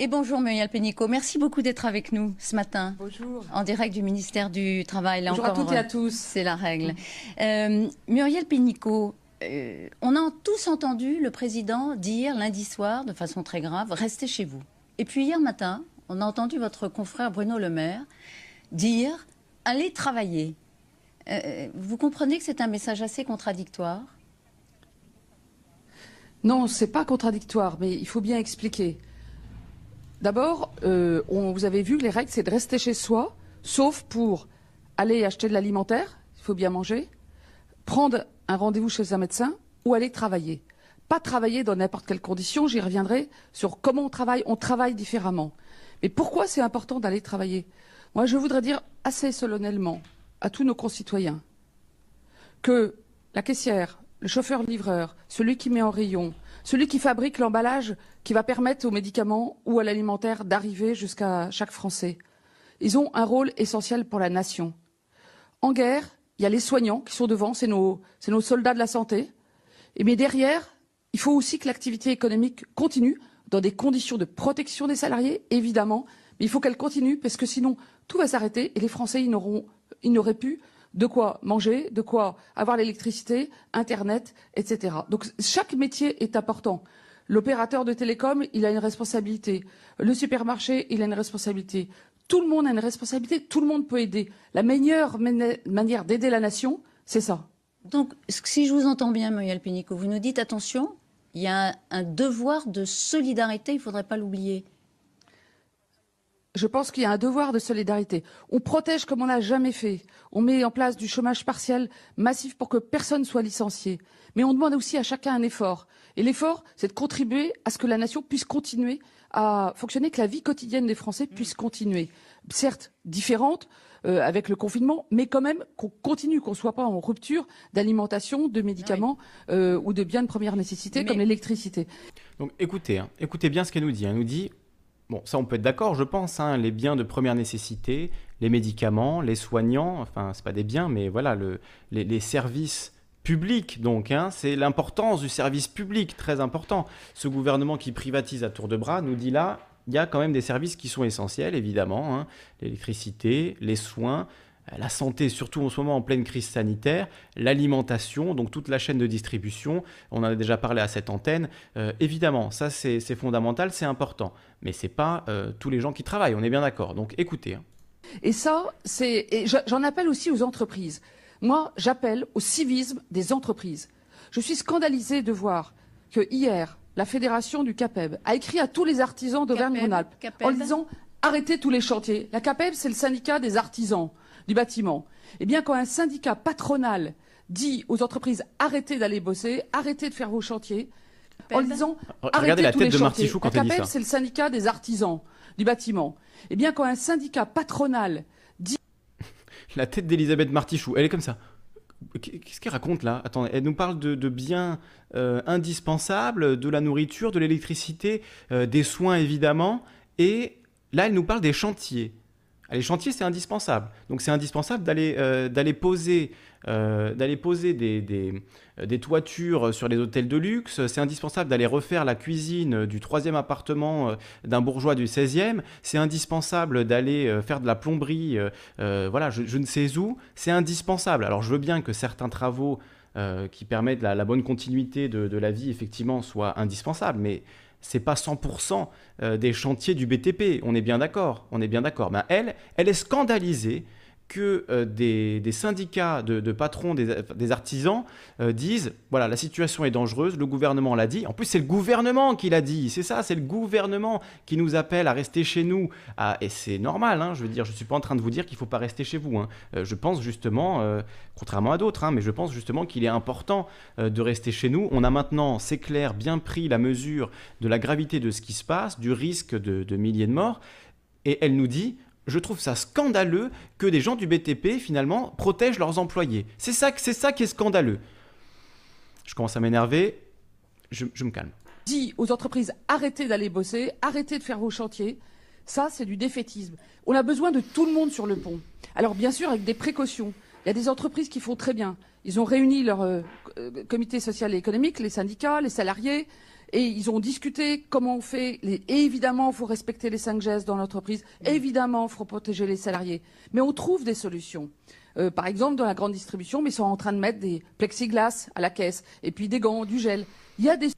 Et bonjour Muriel Pénicaud, merci beaucoup d'être avec nous ce matin. Bonjour. En direct du ministère du Travail. bonjour à toutes et à tous. C'est la règle. Muriel Pénicaud, euh, on a tous entendu le président dire lundi soir, de façon très grave, restez chez vous. Et puis hier matin, on a entendu votre confrère Bruno Le Maire dire allez travailler. Euh, vous comprenez que c'est un message assez contradictoire? Non, c'est pas contradictoire, mais il faut bien expliquer. D'abord, euh, vous avez vu, les règles, c'est de rester chez soi, sauf pour aller acheter de l'alimentaire, il faut bien manger, prendre un rendez-vous chez un médecin ou aller travailler. Pas travailler dans n'importe quelle condition, j'y reviendrai sur comment on travaille. On travaille différemment. Mais pourquoi c'est important d'aller travailler? Moi, je voudrais dire assez solennellement à tous nos concitoyens que la caissière, le chauffeur-livreur, celui qui met en rayon, celui qui fabrique l'emballage qui va permettre aux médicaments ou à l'alimentaire d'arriver jusqu'à chaque Français, ils ont un rôle essentiel pour la nation. En guerre, il y a les soignants qui sont devant, c'est nos, nos, soldats de la santé. Mais derrière, il faut aussi que l'activité économique continue dans des conditions de protection des salariés, évidemment, mais il faut qu'elle continue parce que sinon tout va s'arrêter et les Français ils n'auraient plus de quoi manger, de quoi avoir l'électricité, Internet, etc. Donc chaque métier est important. L'opérateur de télécom, il a une responsabilité. Le supermarché, il a une responsabilité. Tout le monde a une responsabilité, tout le monde peut aider. La meilleure manière d'aider la nation, c'est ça. Donc, si je vous entends bien, Muriel Pénicaud, vous nous dites attention, il y a un, devoir de solidarité, il ne faudrait pas l'oublier. Je pense qu'il y a un devoir de solidarité. On protège comme on n'a jamais fait. On met en place du chômage partiel massif pour que personne soit licencié. Mais on demande aussi à chacun un effort. Et l'effort, c'est de contribuer à ce que la nation puisse continuer à fonctionner, que la vie quotidienne des Français puisse continuer. Certes, différente, euh, avec le confinement, mais quand même qu'on continue, qu'on ne soit pas en rupture d'alimentation, de médicaments euh, ou de biens de première nécessité comme l'électricité. Donc écoutez, hein, écoutez bien ce qu'elle nous dit. Elle nous dit Bon, ça on peut être d'accord, je pense, hein, les biens de première nécessité, les médicaments, les soignants, enfin, c'est pas des biens, mais voilà, le, les, services publics, donc, hein, c'est l'importance du service public, très important. Ce gouvernement qui privatise à tour de bras nous dit là, il y a quand même des services qui sont essentiels, évidemment, hein, l'électricité, les soins, la santé, surtout en ce moment en pleine crise sanitaire, l'alimentation, donc toute la chaîne de distribution, on en a déjà parlé à cette antenne, euh, évidemment, ça c'est fondamental, c'est important, mais ce n'est pas euh, tous les gens qui travaillent, on est bien d'accord, donc écoutez. Hein. Et ça, c'est, j'en appelle aussi aux entreprises. Moi, j'appelle au civisme des entreprises. Je suis scandalisée de voir que hier, la fédération du CAPEB a écrit à tous les artisans d'Auvergne-Rhône-Alpes en disant arrêtez tous les chantiers. La CAPEB, c'est le syndicat des artisans du bâtiment. Eh bien, quand un syndicat patronal dit aux entreprises arrêtez d'aller bosser, arrêtez de faire vos chantiers, en disant arrêtez la tête les de chantiers. quand la CAPEB, c'est le syndicat des artisans du bâtiment. Eh bien, quand un syndicat patronal dit la tête d'Elisabeth Martichoux, elle est comme ça. Qu'est-ce qu'elle raconte là? Elle nous parle de, biens euh, indispensables, de la nourriture, de l'électricité, euh, des soins évidemment, et là elle nous parle des chantiers. Ah, les chantiers, c'est indispensable. Donc c'est indispensable d'aller euh, poser, euh, poser des, euh, des, toitures sur les hôtels de luxe. C'est indispensable d'aller refaire la cuisine du troisième appartement d'un bourgeois du 16e. C'est indispensable d'aller faire de la plomberie, voilà, je, ne sais où. C'est indispensable. Alors je veux bien que certains travaux qui permettent la, bonne continuité de, la vie, effectivement, soient indispensables. Mais c'est pas 100% euh, des chantiers du BTP. On est bien d'accord. On est bien d'accord. Mais elle, elle est scandalisée que euh, des, syndicats de, patrons des, artisans euh, disent voilà la situation est dangereuse, le gouvernement l'a dit. En plus c'est le gouvernement qui l'a dit, c'est ça, c'est le gouvernement qui nous appelle à rester chez nous. Ah, et c'est normal, hein, je veux dire, je suis pas en train de vous dire qu'il faut pas rester chez vous. Hein. Euh, je pense justement, contrairement à d'autres, hein, mais je pense justement qu'il est important de rester chez nous. On a maintenant, c'est clair, bien pris la mesure de la gravité de ce qui se passe, du risque de milliers de morts. Et elle nous dit, je trouve ça scandaleux que des gens du BTP, finalement, protègent leurs employés. C'est ça, c'est ça qui est scandaleux. Je commence à m'énerver, je, me calme. Dit aux entreprises, arrêtez d'aller bosser, arrêtez de faire vos chantiers. Ça, c'est du défaitisme. On a besoin de tout le monde sur le pont. Alors, bien sûr, avec des précautions. Il y a des entreprises qui font très bien. Ils ont réuni leur euh, euh, comité social et économique, les syndicats, les salariés, et ils ont discuté comment on fait. Et évidemment, il faut respecter les cinq gestes dans l'entreprise. Évidemment, il faut protéger les salariés. Mais on trouve des solutions. Euh, par exemple, dans la grande distribution, mais ils sont en train de mettre des plexiglas à la caisse, et puis des gants, du gel. Il y a des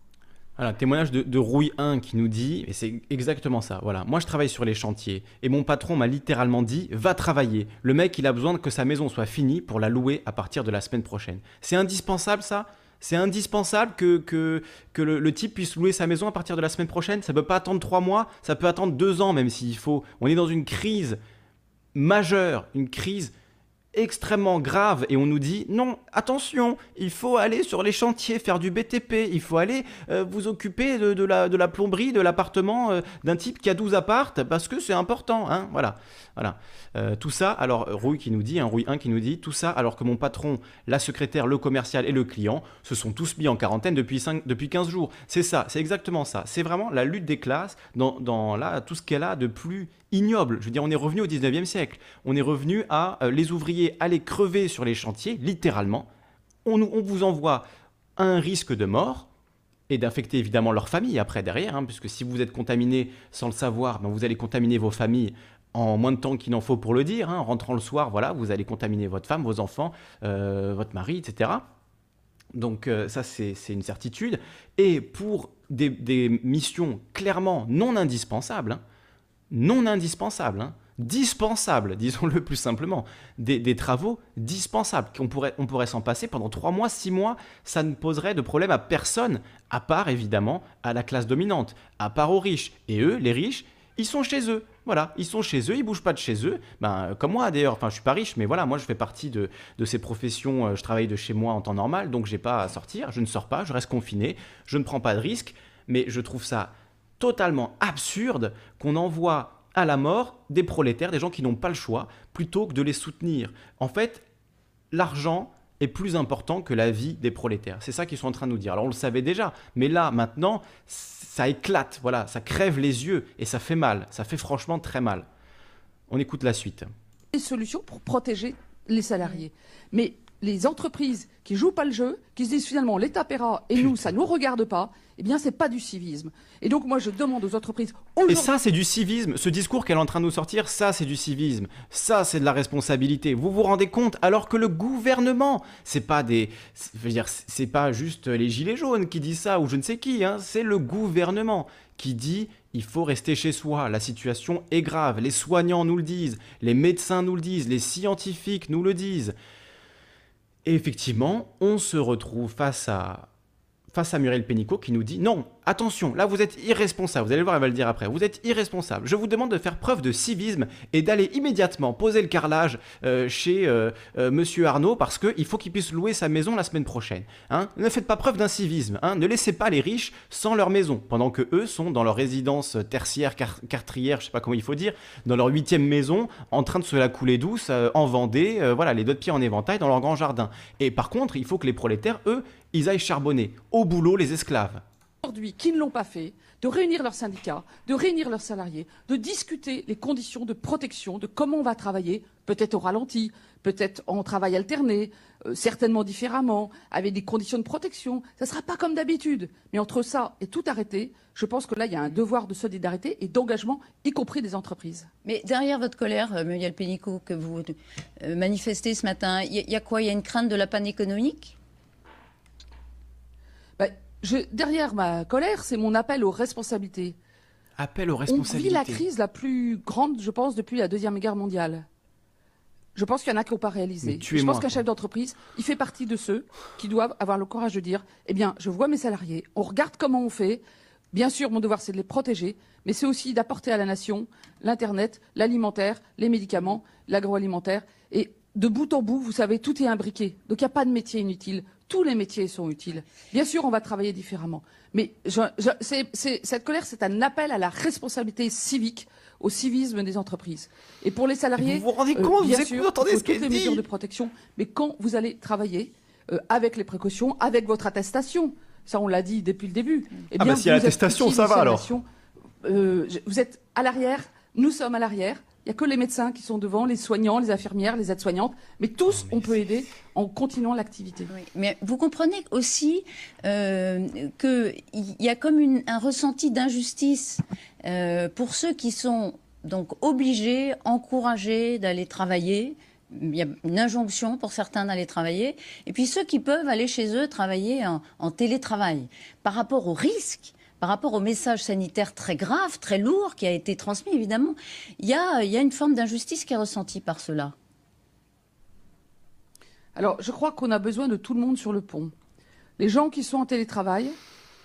voilà, témoignage de, de Rouille 1 qui nous dit, et c'est exactement ça, voilà, moi je travaille sur les chantiers, et mon patron m'a littéralement dit, va travailler. Le mec, il a besoin que sa maison soit finie pour la louer à partir de la semaine prochaine. C'est indispensable ça? C'est indispensable que, que, que le, type puisse louer sa maison à partir de la semaine prochaine. Ça ne peut pas attendre trois mois, ça peut attendre deux ans même s'il faut. On est dans une crise majeure, une crise extrêmement grave et on nous dit non, attention, il faut aller sur les chantiers, faire du BTP, il faut aller euh, vous occuper de, la, de la plomberie de l'appartement euh, d'un type qui a 12 appartes parce que c'est important. Hein, voilà. voilà. Euh, tout ça, alors Rouille qui nous dit, hein, Rouille 1 qui nous dit, tout ça alors que mon patron, la secrétaire, le commercial et le client se sont tous mis en quarantaine depuis, 5, depuis 15 jours. C'est ça, c'est exactement ça. C'est vraiment la lutte des classes dans, dans là, tout ce qu'elle a de plus ignoble. Je veux dire, on est revenu au 19e siècle. On est revenu à les ouvriers aller crever sur les chantiers, littéralement. On, vous envoie un risque de mort et d'infecter évidemment leur famille après derrière, hein, puisque si vous êtes contaminé sans le savoir, ben vous allez contaminer vos familles en moins de temps qu'il en faut pour le dire. Hein. En rentrant le soir, voilà, vous allez contaminer votre femme, vos enfants, euh, votre mari, etc. Donc euh, ça, c'est une certitude. Et pour des, missions clairement non indispensables, hein, non indispensables, dispensables, disons-le plus simplement, des, travaux dispensables, qu'on pourrait, on pourrait s'en passer pendant trois mois, six mois, ça ne poserait de problème à personne, à part évidemment à la classe dominante, à part aux riches. Et eux, les riches, ils sont chez eux. Voilà, ils sont chez eux, ils bougent pas de chez eux. Ben, comme moi d'ailleurs, enfin je suis pas riche, mais voilà, moi je fais partie de, de ces professions, euh, je travaille de chez moi en temps normal, donc j'ai pas à sortir, je ne sors pas, je reste confiné, je ne prends pas de risques, mais je trouve ça totalement absurde qu'on envoie à la mort des prolétaires, des gens qui n'ont pas le choix, plutôt que de les soutenir. En fait, l'argent est plus important que la vie des prolétaires. C'est ça qu'ils sont en train de nous dire. Alors on le savait déjà, mais là, maintenant, ça éclate, voilà, ça crève les yeux et ça fait mal, ça fait franchement très mal. On écoute la suite. Des solutions pour protéger les salariés. Mais les entreprises qui jouent pas le jeu, qui se disent finalement l'État paiera et nous, ça ne nous regarde pas, eh bien, c'est pas du civisme. Et donc, moi, je demande aux entreprises. Et ça, c'est du civisme. Ce discours qu'elle est en train de nous sortir, ça, c'est du civisme. Ça, c'est de la responsabilité. Vous vous rendez compte Alors que le gouvernement, c'est pas des. Je veux dire, c'est pas juste les gilets jaunes qui disent ça ou je ne sais qui, hein. c'est le gouvernement qui dit il faut rester chez soi, la situation est grave, les soignants nous le disent, les médecins nous le disent, les scientifiques nous le disent. Et effectivement, on se retrouve face à, face à Muriel Pénicaud qui nous dit non, attention, là vous êtes irresponsable, vous allez le voir, elle va le dire après, vous êtes irresponsable. Je vous demande de faire preuve de civisme et d'aller immédiatement poser le carrelage euh, chez euh, euh, Monsieur Arnaud parce qu'il faut qu'il puisse louer sa maison la semaine prochaine. Hein ne faites pas preuve d'un civisme, hein ne laissez pas les riches sans leur maison, pendant que eux sont dans leur résidence tertiaire, quartière, je sais pas comment il faut dire, dans leur huitième maison, en train de se la couler douce en Vendée, voilà, les deux de pieds en éventail dans leur grand jardin. Et par contre, il faut que les prolétaires, eux, ils aillent charbonner. Au boulot, les esclaves. Aujourd'hui, qui ne l'ont pas fait, de réunir leurs syndicats, de réunir leurs salariés, de discuter les conditions de protection, de comment on va travailler, peut-être au ralenti, peut-être en travail alterné, euh, certainement différemment, avec des conditions de protection. Ça ne sera pas comme d'habitude. Mais entre ça et tout arrêter, je pense que là, il y a un devoir de solidarité et d'engagement, y compris des entreprises. Mais derrière votre colère, euh, Muriel Pénicaud, que vous euh, manifestez ce matin, il y, a quoi? Il y a une crainte de la panne économique? Derrière ma colère, c'est mon appel aux responsabilités. Appel aux responsabilités. On vit la crise la plus grande, je pense, depuis la Deuxième Guerre mondiale. Je pense qu'il y en a qui n'ont pas réalisé. Je pense qu'un chef d'entreprise, il fait partie de ceux qui doivent avoir le courage de dire Eh bien, je vois mes salariés, on regarde comment on fait. Bien sûr, mon devoir, c'est de les protéger, mais c'est aussi d'apporter à la nation l'Internet, l'alimentaire, les médicaments, l'agroalimentaire. Et de bout en bout, vous savez, tout est imbriqué. Donc il n'y a pas de métier inutile tous les métiers sont utiles. Bien sûr, on va travailler différemment. Mais cette colère, c'est un appel à la responsabilité civique, au civisme des entreprises. Et pour les salariés, vous vous rendez euh, compte, bien sûr, entendez ce toutes les mesures de protection. Mais quand vous allez travailler euh, avec les précautions, avec votre attestation, ça on l'a dit depuis le début. Eh ah bien, ah bah si y a l'attestation, ça va alors. Euh, vous êtes à l'arrière, nous sommes à l'arrière. Il n'y a que les médecins qui sont devant, les soignants, les infirmières, les aides-soignantes. Mais tous, on peut aider en continuant l'activité. mais vous comprenez aussi euh, qu'il y a comme un ressenti d'injustice euh, pour ceux qui sont donc obligés, encouragés d'aller travailler. Il y a une injonction pour certains d'aller travailler. Et puis ceux qui peuvent aller chez eux travailler en, en télétravail. Par rapport au risque par rapport au message sanitaire très grave, très lourd qui a été transmis, évidemment, il y a, une forme d'injustice qui est ressentie par cela. Alors, je crois qu'on a besoin de tout le monde sur le pont. Les gens qui sont en télétravail,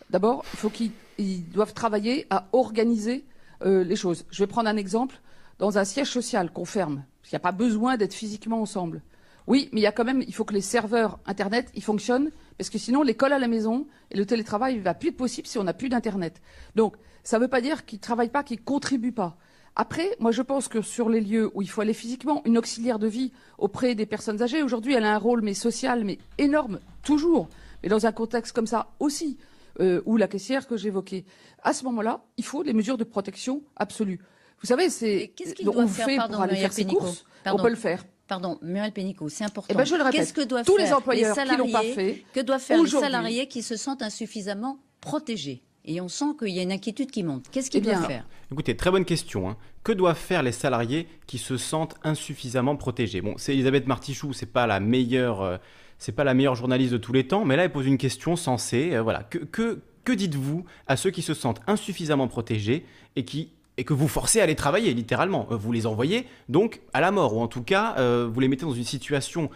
d'abord, il faut qu'ils doivent travailler à organiser euh, les choses. Je vais prendre un exemple. Dans un siège social qu'on ferme, il n'y a pas besoin d'être physiquement ensemble. Oui, mais il y a quand même, il faut que les serveurs Internet, ils fonctionnent, parce que sinon l'école à la maison et le télétravail ne va plus être possible si on n'a plus d'Internet. Donc, ça ne veut pas dire qu'ils ne travaillent pas, qu'ils ne contribuent pas. Après, moi je pense que sur les lieux où il faut aller physiquement, une auxiliaire de vie auprès des personnes âgées, aujourd'hui elle a un rôle mais social, mais énorme, toujours, mais dans un contexte comme ça aussi, euh, ou la caissière que j'évoquais. À ce moment-là, il faut des mesures de protection absolues. Vous savez, c'est on fait pour aller faire ses courses, on peut le faire. Pardon, Muriel Pénicaud, c'est important. Eh ben, je le répète, Qu'est-ce que doivent tous faire les employeurs qui l'ont pas fait Que doivent faire les salariés qui se sentent insuffisamment protégés et on sent qu'il y a une inquiétude qui monte. Qu'est-ce qu'ils eh doivent faire Écoutez, très bonne question. Hein. Que doivent faire les salariés qui se sentent insuffisamment protégés? Bon, c'est Elisabeth Martichoux, c'est pas la meilleure, euh, c'est pas la meilleure journaliste de tous les temps, mais là elle pose une question sensée. Euh, voilà, que, que, que dites-vous à ceux qui se sentent insuffisamment protégés et qui et que vous forcez à aller travailler, littéralement. Euh, vous les envoyez donc à la mort, ou en tout cas, euh, vous les mettez dans une situation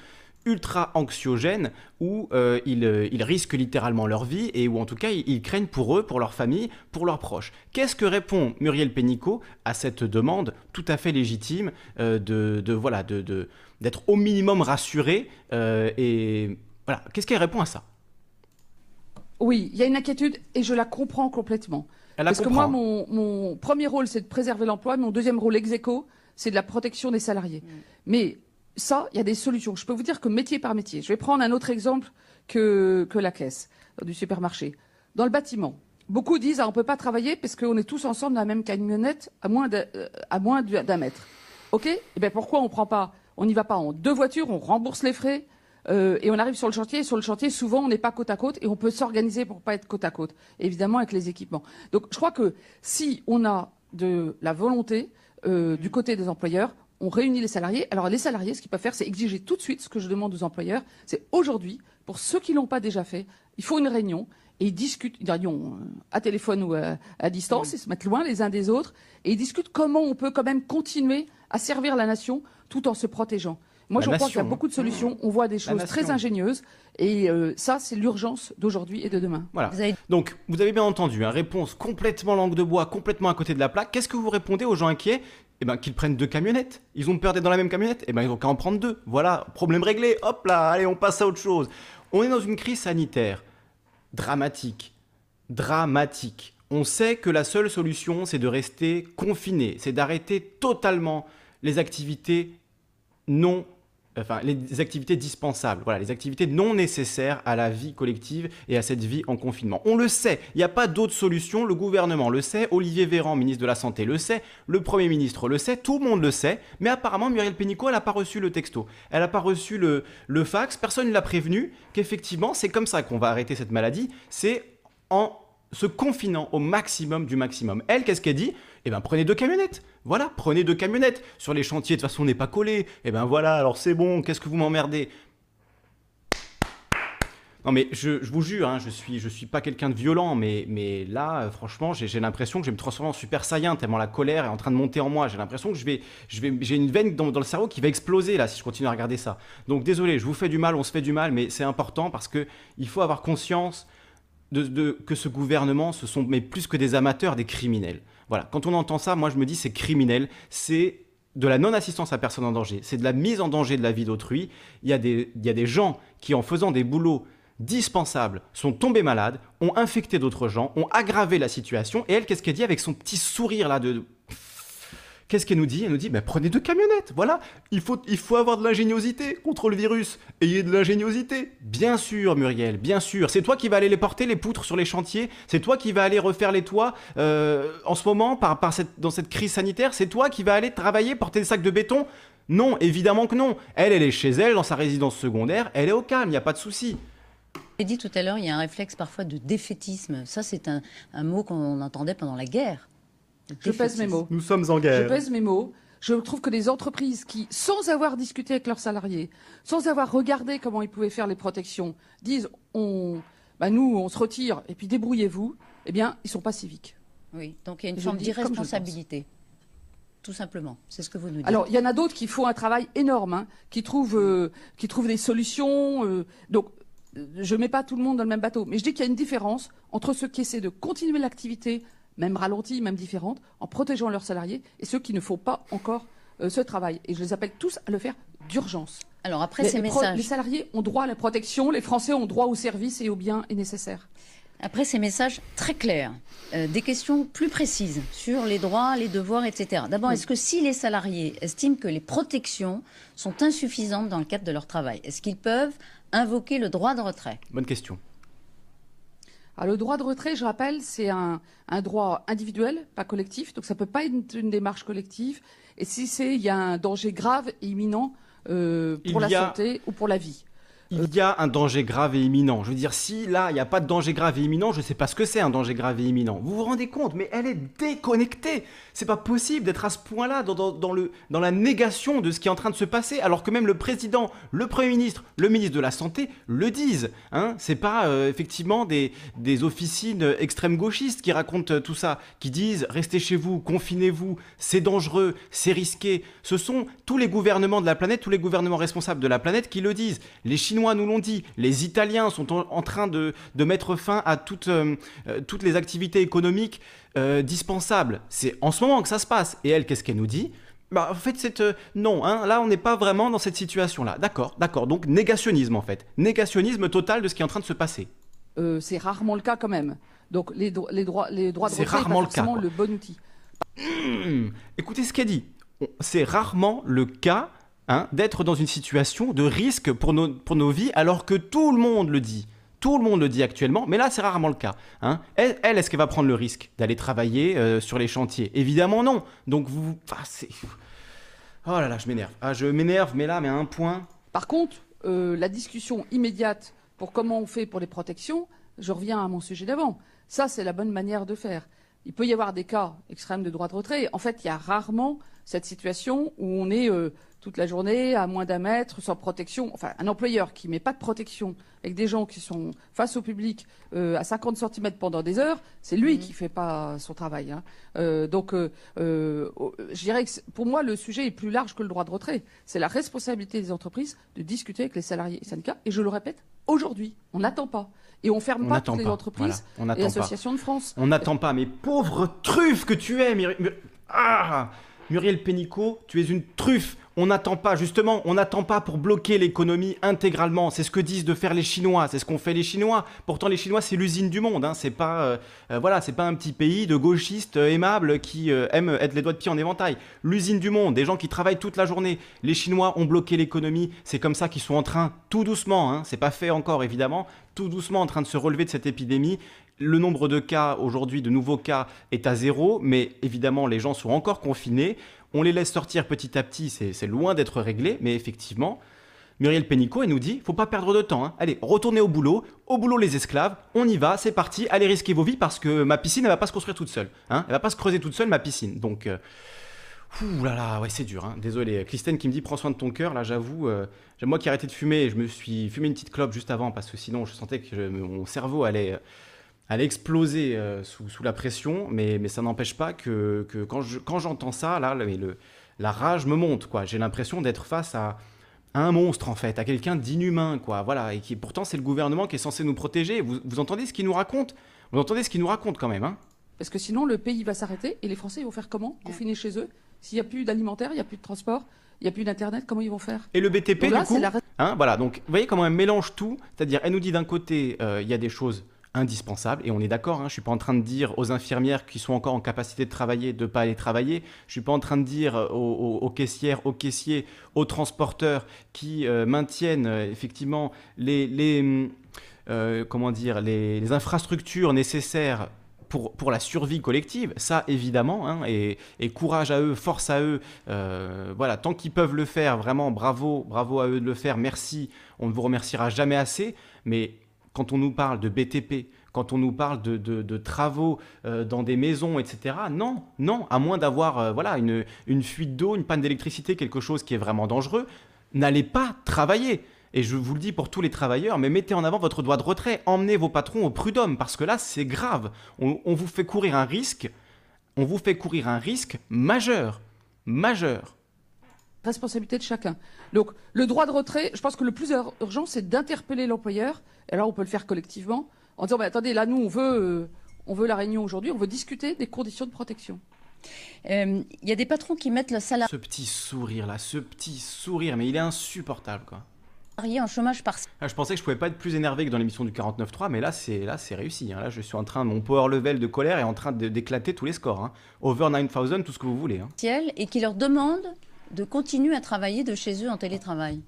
ultra anxiogène où euh, euh, ils, risquent littéralement leur vie et où en tout cas ils, craignent pour eux, pour leur famille, pour leurs proches. Qu'est-ce que répond Muriel Pénicaud à cette demande tout à fait légitime euh, de, voilà de, d'être au minimum rassuré et voilà qu'est-ce qu'elle répond à ça? Oui, il y a une inquiétude et je la comprends complètement. Parce que moi, mon, premier rôle, c'est de préserver l'emploi. Mon deuxième rôle, ex c'est de la protection des salariés. Mm. Mais ça, il y a des solutions. Je peux vous dire que métier par métier. Je vais prendre un autre exemple que, la caisse du supermarché. Dans le bâtiment, beaucoup disent ah, on ne peut pas travailler parce qu'on est tous ensemble dans la même camionnette à moins euh, d'un mètre. OK? Eh bien, pourquoi on prend pas? On n'y va pas en deux voitures, on rembourse les frais. Euh, et on arrive sur le chantier. Et sur le chantier, souvent, on n'est pas côte à côte et on peut s'organiser pour pas être côte à côte, évidemment avec les équipements. Donc, je crois que si on a de la volonté euh, du côté des employeurs, on réunit les salariés. Alors les salariés, ce qu'ils peuvent faire, c'est exiger tout de suite ce que je demande aux employeurs. C'est aujourd'hui, pour ceux qui l'ont pas déjà fait, il faut une réunion et ils discutent, une réunion euh, à téléphone ou à, distance, ils se mettent loin les uns des autres et ils discutent comment on peut quand même continuer à servir la nation tout en se protégeant. Moi, je crois qu'il y a beaucoup de solutions. On voit des choses très ingénieuses. Et euh, ça, c'est l'urgence d'aujourd'hui et de demain. Voilà. Donc, vous avez bien entendu, une réponse complètement langue de bois, complètement à côté de la plaque. Qu'est-ce que vous répondez aux gens inquiets? Eh ben, qu'ils prennent deux camionnettes. Ils ont peur d'être dans la même camionnette? Eh ben, ils ont qu'à en prendre deux. Voilà, problème réglé. Hop là, allez, on passe à autre chose. On est dans une crise sanitaire dramatique. Dramatique. On sait que la seule solution, c'est de rester confiné, c'est d'arrêter totalement les activités non enfin, les activités dispensables, voilà, les activités non nécessaires à la vie collective et à cette vie en confinement. On le sait, il n'y a pas d'autre solution, le gouvernement le sait, Olivier Véran, ministre de la Santé, le sait, le Premier ministre le sait, tout le monde le sait, mais apparemment Muriel Pénicaud, elle n'a pas reçu le texto, elle n'a pas reçu le, le fax, personne ne l'a prévenu qu'effectivement c'est comme ça qu'on va arrêter cette maladie, c'est en se confinant au maximum du maximum. Elle, qu'est-ce qu'elle dit? Eh bien, prenez deux camionnettes. Voilà, prenez deux camionnettes. Sur les chantiers, de toute façon, on n'est pas collé. Eh bien, voilà, alors c'est bon, qu'est-ce que vous m'emmerdez? Non mais je, vous jure, hein, je suis je suis pas quelqu'un de violent, mais, là, euh, franchement, j'ai l'impression que je vais me transformer en super saiyan tellement la colère est en train de monter en moi. J'ai l'impression que j'ai une veine dans, dans, le cerveau qui va exploser là si je continue à regarder ça. Donc désolé, je vous fais du mal, on se fait du mal, mais c'est important parce que il faut avoir conscience de, que ce gouvernement, ce sont mais plus que des amateurs, des criminels. Voilà, quand on entend ça, moi je me dis c'est criminel, c'est de la non-assistance à personne en danger, c'est de la mise en danger de la vie d'autrui. Il, y a des, il y a des gens qui, en faisant des boulots dispensables, sont tombés malades, ont infecté d'autres gens, ont aggravé la situation, et elle, qu'est-ce qu'elle dit avec son petit sourire là de Qu'est-ce qu'elle nous dit? Elle nous dit, bah, prenez deux camionnettes, voilà. Il faut, il faut avoir de l'ingéniosité contre le virus. Ayez de l'ingéniosité. Bien sûr, Muriel, bien sûr. C'est toi qui vas aller les porter, les poutres sur les chantiers. C'est toi qui vas aller refaire les toits euh, en ce moment, dans cette crise sanitaire. C'est toi qui vas aller travailler, porter des sacs de béton. Non, évidemment que non. Elle, elle est chez elle, dans sa résidence secondaire. Elle est au calme, il n'y a pas de souci. J'ai dit tout à l'heure, il y a un réflexe parfois de défaitisme. Ça, c'est un mot qu'on entendait pendant la guerre. Je pèse mes mots. Nous sommes en guerre. Je pèse mes mots. Je trouve que des entreprises qui, sans avoir discuté avec leurs salariés, sans avoir regardé comment ils pouvaient faire les protections, disent on, bah nous, on se retire et puis débrouillez-vous, eh bien, ils sont pas civiques. Oui, donc il y a une forme d'irresponsabilité. Tout simplement, c'est ce que vous nous dites. Alors, il y en a d'autres qui font un travail énorme, hein, qui, trouvent, euh, qui trouvent des solutions. Euh, donc, je ne mets pas tout le monde dans le même bateau, mais je dis qu'il y a une différence entre ceux qui essaient de continuer l'activité même ralenties, même différentes, en protégeant leurs salariés et ceux qui ne font pas encore euh, ce travail. Et je les appelle tous à le faire d'urgence. Alors après ces messages... les salariés ont droit à la protection, les Français ont droit aux services et aux biens nécessaires. Après ces messages très clairs, euh, des questions plus précises sur les droits, les devoirs, etc. D'abord, est-ce que si les salariés estiment que les protections sont insuffisantes dans le cadre de leur travail, est-ce qu'ils peuvent invoquer le droit de retrait? Bonne question le droit de retrait, je rappelle, c'est un, droit individuel, pas collectif, donc ça ne peut pas être une, démarche collective. Et si c'est, il y a un danger grave et imminent euh, pour la santé ou pour la vie. Il y a un danger grave et imminent. Je veux dire, si là, il n'y a pas de danger grave et imminent, je ne sais pas ce que c'est un danger grave et imminent. Vous vous rendez compte Mais elle est déconnectée. C'est pas possible d'être à ce point-là dans, dans la négation de ce qui est en train de se passer, alors que même le président, le Premier ministre, le ministre de la Santé le disent. Hein c'est pas euh, effectivement des, des officines extrême gauchistes qui racontent tout ça, qui disent restez chez vous, confinez-vous, c'est dangereux, c'est risqué. Ce sont tous les gouvernements de la planète, tous les gouvernements responsables de la planète qui le disent. Les Chinois nous l'ont dit, les Italiens sont en, train de, mettre fin à toutes, euh, euh, toutes les activités économiques euh, dispensables. C'est en ce moment que ça se passe. Et elle, qu'est-ce qu'elle nous dit? Bah, en fait, c'est non, hein, là, on n'est pas vraiment dans cette situation-là. D'accord, d'accord. Donc, négationnisme, en fait. Négationnisme total de ce qui est en train de se passer. c'est rarement le cas, quand même. Donc, les, les droits, les droits de retrait, rarement pas le, cas, le bon outil. Mmh. écoutez ce qu'elle dit. C'est rarement le cas Hein, d'être dans une situation de risque pour nos, pour nos vies alors que tout le monde le dit. Tout le monde le dit actuellement, mais là c'est rarement le cas. Hein. Elle, est-ce qu'elle va prendre le risque d'aller travailler euh, sur les chantiers? Évidemment non. Donc vous... oh là là, je m'énerve. Ah, je m'énerve, mais là, mais à un point. Par contre, euh, la discussion immédiate pour comment on fait pour les protections, je reviens à mon sujet d'avant. Ça, c'est la bonne manière de faire. Il peut y avoir des cas extrêmes de droit de retrait. En fait, il y a rarement cette situation où on est euh, toute la journée, à moins d'un mètre, sans protection. Enfin, un employeur qui met pas de protection avec des gens qui sont face au public euh, à 50 cm pendant des heures, c'est lui mmh. qui fait pas son travail. Hein. Euh, donc, euh, je dirais que pour moi, le sujet est plus large que le droit de retrait. C'est la responsabilité des entreprises de discuter avec les salariés et syndicats. Et je le répète, aujourd'hui, on n'attend pas. Et on ferme pas toutes les entreprises et associations de France. On n'attend pas. Mais pauvre truffe que tu es, ah Muriel Pénicaud, tu es une truffe. On n'attend pas, justement, on n'attend pas pour bloquer l'économie intégralement. C'est ce que disent de faire les Chinois, c'est ce qu'ont fait les Chinois. Pourtant, les Chinois, c'est l'usine du monde. Hein. C'est pas, euh, euh, voilà, c'est pas un petit pays de gauchistes euh, aimables qui aiment être les doigts de pied en éventail. L'usine du monde, des gens qui travaillent toute la journée. Les Chinois ont bloqué l'économie. C'est comme ça qu'ils sont en train, tout doucement, hein, c'est pas fait encore évidemment, tout doucement en train de se relever de cette épidémie. Le nombre de cas aujourd'hui, de nouveaux cas, est à zéro, mais évidemment, les gens sont encore confinés. On les laisse sortir petit à petit, c'est loin d'être réglé, mais effectivement, Muriel Pénicaud, elle nous dit, faut pas perdre de temps. Hein. Allez, retournez au boulot, au boulot les esclaves, on y va, c'est parti, allez risquer vos vies parce que ma piscine, elle va pas se construire toute seule. Hein. Elle va pas se creuser toute seule, ma piscine. Donc, euh, ouh là là, ouais, c'est dur. Hein. Désolé. Christine qui me dit, prends soin de ton cœur. Là, j'avoue, euh, moi qui ai arrêté de fumer, je me suis fumé une petite clope juste avant parce que sinon, je sentais que mon cerveau allait elle a explosé euh, sous, la pression, mais, mais ça n'empêche pas que, que quand j'entends ça, là, le, la rage me monte. quoi. J'ai l'impression d'être face à, un monstre, en fait, à quelqu'un d'inhumain. quoi. Voilà, et qui pourtant, c'est le gouvernement qui est censé nous protéger. Vous, vous entendez ce qu'il nous raconte? Vous entendez ce qu'il nous raconte quand même hein? Parce que sinon, le pays va s'arrêter et les Français vont faire comment? Confiner chez eux S'il n'y a plus d'alimentaire, il n'y a plus de transport, il n'y a plus d'internet, comment ils vont faire? Et le BTP, du coup, hein, voilà. Donc, vous voyez comment elle mélange tout? C'est-à-dire, elle nous dit d'un côté, euh, il y a des choses indispensable. Et on est d'accord, hein, je ne suis pas en train de dire aux infirmières qui sont encore en capacité de travailler de ne pas aller travailler. Je ne suis pas en train de dire aux, caissières, aux caissiers, aux transporteurs qui euh, maintiennent euh, effectivement les, les euh, comment dire, les, infrastructures nécessaires pour, pour, la survie collective, ça évidemment, hein, et, et, courage à eux, force à eux, voilà, tant qu'ils peuvent le faire, vraiment bravo, bravo à eux de le faire, merci, on ne vous remerciera jamais assez, mais quand on nous parle de BTP, quand on nous parle de, travaux euh, dans des maisons, etc. Non, non, à moins d'avoir euh, voilà, une, une fuite d'eau, une panne d'électricité, quelque chose qui est vraiment dangereux, n'allez pas travailler. Et je vous le dis pour tous les travailleurs, mais mettez en avant votre droit de retrait, emmenez vos patrons au prud'homme, parce que là, c'est grave. On, on vous fait courir un risque, on vous fait courir un risque majeur, majeur responsabilité de chacun. Donc, le droit de retrait, je pense que le plus urgent, c'est d'interpeller l'employeur. Et là, on peut le faire collectivement en disant, attendez, là, nous, on veut, euh, on veut la réunion aujourd'hui, on veut discuter des conditions de protection. Il euh, y a des patrons qui mettent le salaire. Ce petit sourire là, ce petit sourire, mais il est insupportable quoi. en chômage partiel. Ah, je pensais que je pouvais pas être plus énervé que dans l'émission du 49.3, mais là c'est là c'est réussi. Hein. Là je suis en train, mon power level de colère est en train d'éclater tous les scores. Hein. Over 9000, tout ce que vous voulez. Hein. Et qui leur demande de continuer à travailler de chez eux en télétravail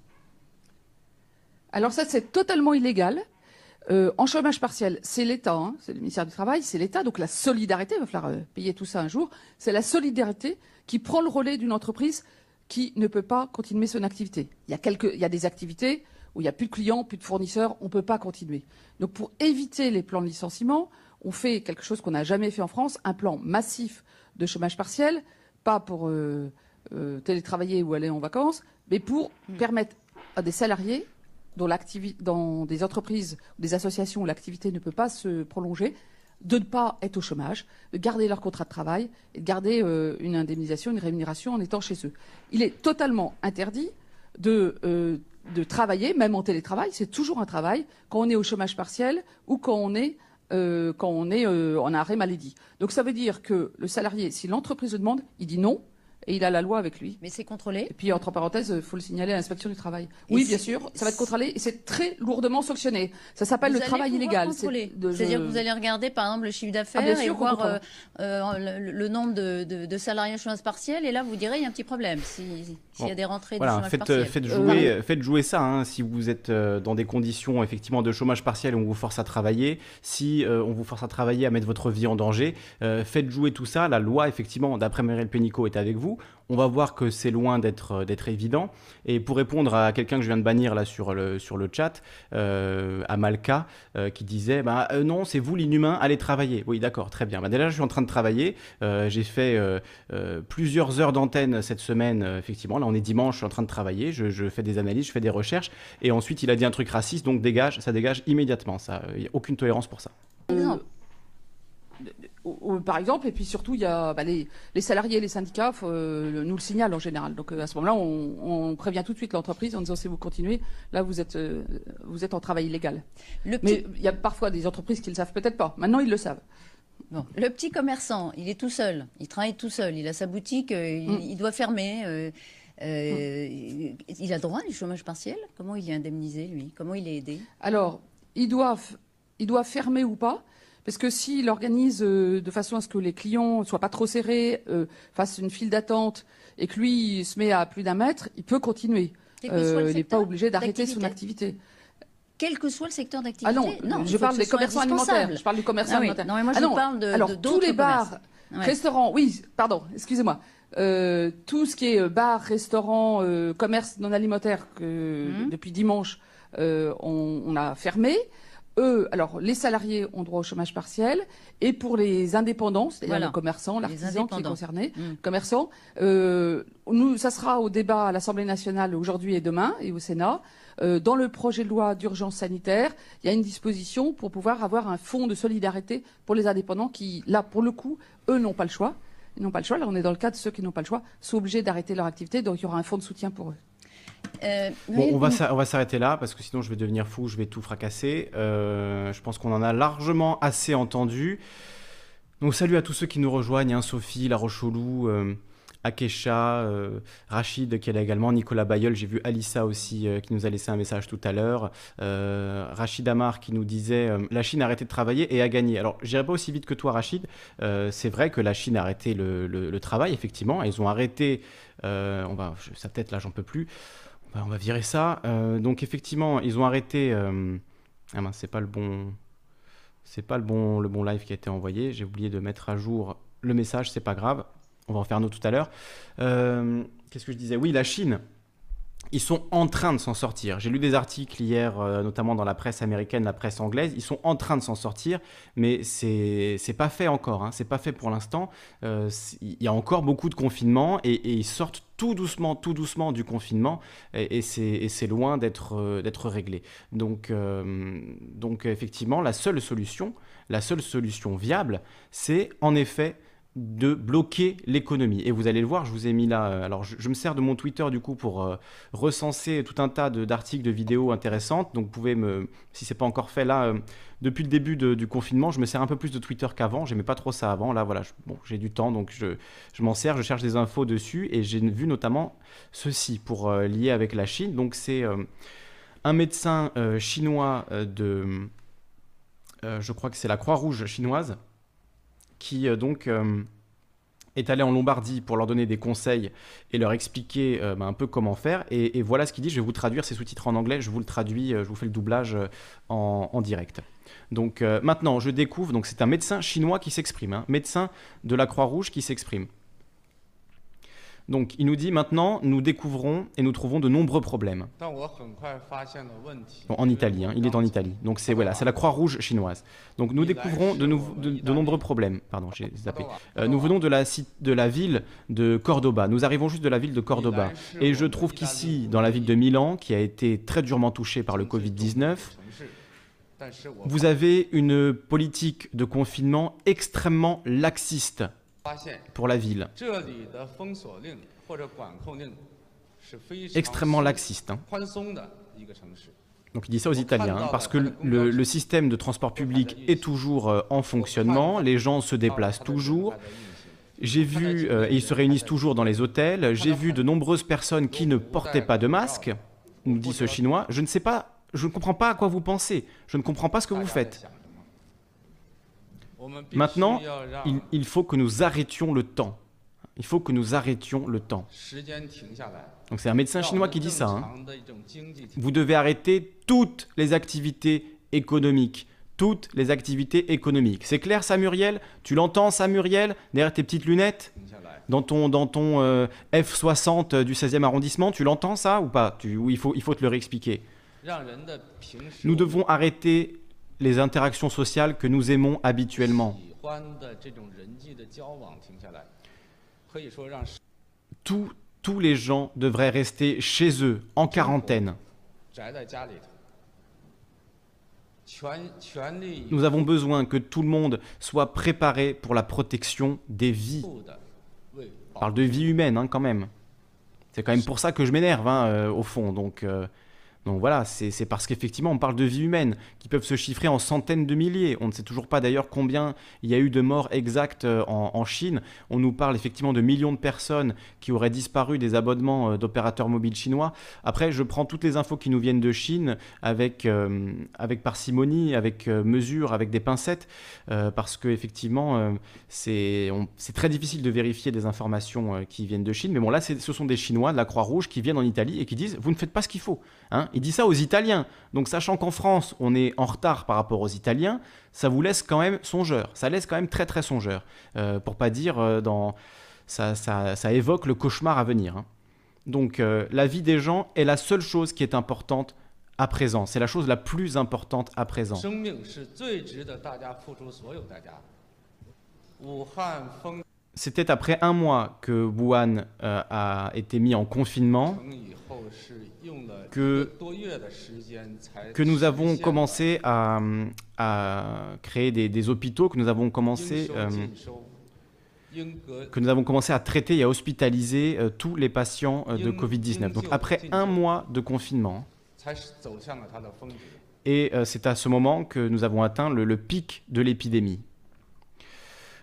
Alors ça, c'est totalement illégal. Euh, en chômage partiel, c'est l'État, hein, c'est le ministère du Travail, c'est l'État, donc la solidarité, il va falloir euh, payer tout ça un jour, c'est la solidarité qui prend le relais d'une entreprise qui ne peut pas continuer son activité. Il y a, des activités où il n'y a plus de clients, plus de fournisseurs, on ne peut pas continuer. Donc pour éviter les plans de licenciement, on fait quelque chose qu'on n'a jamais fait en France, un plan massif de chômage partiel, pas pour euh, euh, télétravailler ou aller en vacances, mais pour hmm. permettre à des salariés dont dans des entreprises ou des associations où l'activité ne peut pas se prolonger, de ne pas être au chômage, de garder leur contrat de travail et de garder euh, une indemnisation, une rémunération en étant chez eux. Il est totalement interdit de, euh, de travailler, même en télétravail, c'est toujours un travail, quand on est au chômage partiel ou quand on est, euh, quand on est en arrêt maladie. Donc ça veut dire que le salarié, si l'entreprise le demande, il dit non, et il a la loi avec lui. Mais c'est contrôlé Et puis, entre parenthèses, il faut le signaler à l'inspection du travail. oui, bien sûr, ça va être contrôlé et c'est très lourdement sanctionné. Ça s'appelle le travail illégal. C'est-à-dire que vous allez regarder, par exemple, le chiffre d'affaires ah, et voir euh, euh, le, nombre de, de, salariés en chômage partiel, et là, vous direz, il y a un petit problème s'il y a des rentrées de chômage faites, partiel. Faites jouer, euh, faites jouer ça, hein, si vous êtes dans des conditions, effectivement, de chômage partiel, on vous force à travailler, si on vous force à travailler, à mettre votre vie en danger, faites jouer tout ça. La loi, effectivement, d'après Muriel Pénicaud, est avec vous on va voir que c'est loin d'être euh, d'être évident. Et pour répondre à quelqu'un que je viens de bannir là sur le, sur le chat, euh, à Malka, euh, qui disait bah, non, c'est vous l'inhumain, allez travailler. Oui, d'accord, très bien. Bah, déjà, je suis en train de travailler. J'ai fait plusieurs heures d'antenne cette semaine. effectivement, là, on est dimanche, je suis en train de travailler. Je, fais des analyses, je fais des recherches. Et ensuite, il a dit un truc raciste, donc dégage, ça dégage immédiatement. Il n'y a aucune tolérance pour ça par exemple, et puis surtout, il y a bah, les, salariés les syndicats euh, nous le signalent en général. Donc euh, à ce moment-là, on, prévient tout de suite l'entreprise en disant si vous continuez, là vous êtes, euh, vous êtes en travail illégal. Mais il y a parfois des entreprises qui ne le savent peut-être pas. Maintenant, ils le savent. Le petit commerçant, il est tout seul, il travaille tout seul, il a sa boutique, il, mm. doit fermer. Mm. Il a droit du chômage partiel? Comment il est indemnisé, lui? Comment il est aidé? Alors, il doit, il doit fermer ou pas? Parce que s'il organise euh, de façon à ce que les clients ne soient pas trop serrés, euh, fassent une file d'attente, et que lui se met à plus d'un mètre, il peut continuer. Euh, il n'est pas obligé d'arrêter son activité. Quel que soit le secteur d'activité Ah non, je parle des commerçants alimentaires. Je parle du commerçant ah alimentaire. Non, mais moi je ah parle de, alors, tous les bars, restaurants, oui, pardon, excusez-moi. Tout ce qui est bar, restaurant, commerce non alimentaire que hum. depuis dimanche on, on, a fermé eux, alors les salariés ont droit au chômage partiel, et pour les indépendants, c'est-à-dire le commerçant, l'artisan qui est concerné, mmh. commerçant, euh, nous, ça sera au débat à l'Assemblée nationale aujourd'hui et demain, et au Sénat. Euh, dans le projet de loi d'urgence sanitaire, il y a une disposition pour pouvoir avoir un fonds de solidarité pour les indépendants qui, là, pour le coup, eux n'ont pas le choix. Ils n'ont pas le choix. Là, on est dans le cas de ceux qui n'ont pas le choix, sont obligés d'arrêter leur activité, donc il y aura un fonds de soutien pour eux. Euh, bon, on va, on va s'arrêter là parce que sinon je vais devenir fou, je vais tout fracasser. Euh, je pense qu'on en a largement assez entendu. Donc salut à tous ceux qui nous rejoignent, hein, Sophie, La Rochelou, euh, Akesha, Rachid qui est là également, Nicolas Bayeul, j'ai vu Alissa aussi qui nous a laissé un message tout à l'heure, Rachid Amar qui nous disait la Chine a arrêté de travailler et a gagné. Alors j'irai pas aussi vite que toi Rachid, c'est vrai que la Chine a arrêté le, travail effectivement, ils ont arrêté, on va, sa tête là j'en peux plus, on va virer ça. Euh, donc effectivement, ils ont arrêté. Euh, ah c'est pas le bon. C'est pas le bon, le bon live qui a été envoyé. J'ai oublié de mettre à jour le message. C'est pas grave. On va en faire un autre tout à l'heure. Euh, qu'est-ce que je disais? Oui, la Chine ils sont en train de s'en sortir. J'ai lu des articles hier, euh, notamment dans la presse américaine, la presse anglaise. Ils sont en train de s'en sortir, mais c'est pas fait encore. Hein. C'est pas fait pour l'instant. Euh, il y a encore beaucoup de confinement et, ils sortent tout doucement, tout doucement du confinement et, et c'est loin d'être d'être réglé. Donc donc effectivement, la seule solution, la seule solution viable, c'est en effet de bloquer l'économie. Et vous allez le voir, je vous ai mis là. Euh, alors, je, me sers de mon Twitter du coup pour euh, recenser tout un tas d'articles, de, vidéos intéressantes. Donc, vous pouvez me, si c'est pas encore fait là, euh, depuis le début du confinement, je me sers un peu plus de Twitter qu'avant. J'aimais pas trop ça avant. Là, voilà, bon, j'ai du temps, donc je, je m'en sers, je cherche des infos dessus et j'ai vu notamment ceci pour lier avec la Chine. Donc, c'est un médecin chinois de, je crois que c'est la Croix-Rouge chinoise qui euh, donc euh, est allé en Lombardie pour leur donner des conseils et leur expliquer euh, bah, un peu comment faire. Et, voilà ce qu'il dit. Je vais vous traduire ces sous-titres en anglais. Je vous le traduis, je vous fais le doublage en, direct. Donc maintenant, je découvre. Donc c'est un médecin chinois qui s'exprime, hein, médecin de la Croix-Rouge qui s'exprime. Donc il nous dit maintenant, nous découvrons et nous trouvons de nombreux problèmes. en Italie, hein, il est en Italie. Donc c'est voilà, la Croix-Rouge chinoise. Donc nous découvrons de, nombreux problèmes. Pardon, j'ai zappé. Euh, nous venons de la, de la ville de Cordoba. Nous arrivons juste de la ville de Cordoba. Et je trouve qu'ici, dans la ville de Milan, qui a été très durement touchée par le Covid-19, vous avez une politique de confinement extrêmement laxiste pour la ville. Extrêmement laxiste. Hein. Donc il dit ça aux Italiens, hein, parce que le, système de transport public est toujours euh, en fonctionnement, les gens se déplacent toujours. J'ai vu, euh, et ils se réunissent toujours dans les hôtels, j'ai vu de nombreuses personnes qui ne portaient pas de masque, nous dit ce Chinois. Je ne sais pas, je ne comprends pas à quoi vous pensez, je ne comprends pas ce que vous faites. Maintenant, il, faut que nous arrêtions le temps. Il faut que nous arrêtions le temps. Donc c'est un médecin chinois qui dit ça. Hein. Vous devez arrêter toutes les activités économiques. Toutes les activités économiques. C'est clair ça Muriel Tu l'entends ça Muriel Derrière tes petites lunettes? dans ton, dans ton euh, F60 du 16e arrondissement, tu l'entends ça ou pas? Tu, il, faut, il faut te le réexpliquer. Nous devons arrêter les interactions sociales que nous aimons habituellement. tous les gens devraient rester chez eux, en quarantaine. Nous avons besoin que tout le monde soit préparé pour la protection des vies. On parle de vie humaine hein, quand même. C'est quand même pour ça que je m'énerve, hein, euh, au fond. Donc, euh, donc voilà, c'est parce qu'effectivement, on parle de vies humaines qui peuvent se chiffrer en centaines de milliers. On ne sait toujours pas d'ailleurs combien il y a eu de morts exactes euh, en, Chine. On nous parle effectivement de millions de personnes qui auraient disparu des abonnements euh, d'opérateurs mobiles chinois. Après, je prends toutes les infos qui nous viennent de Chine avec, euh, parcimonie, avec mesure, avec des pincettes, parce qu'effectivement, c'est très difficile de vérifier des informations qui viennent de Chine. Mais bon, là, ce sont des Chinois de la Croix-Rouge qui viennent en Italie et qui disent, vous ne faites pas ce qu'il faut. Hein il dit ça aux Italiens. Donc sachant qu'en France, on est en retard par rapport aux Italiens, ça vous laisse quand même songeur. Ça laisse quand même très très songeur. Euh, pour pas dire euh, dans... Ça, ça, évoque le cauchemar à venir. Hein. Donc euh, la vie des gens est la seule chose qui est importante à présent. C'est la chose la plus importante à présent. C'était après un mois que Wuhan euh, a été mis en confinement que, nous avons commencé à, créer des, hôpitaux, que nous avons commencé, euh, que nous avons commencé à traiter et à hospitaliser euh, tous les patients de Covid-19. Donc après un mois de confinement. Et c'est à ce moment que nous avons atteint le pic de l'épidémie.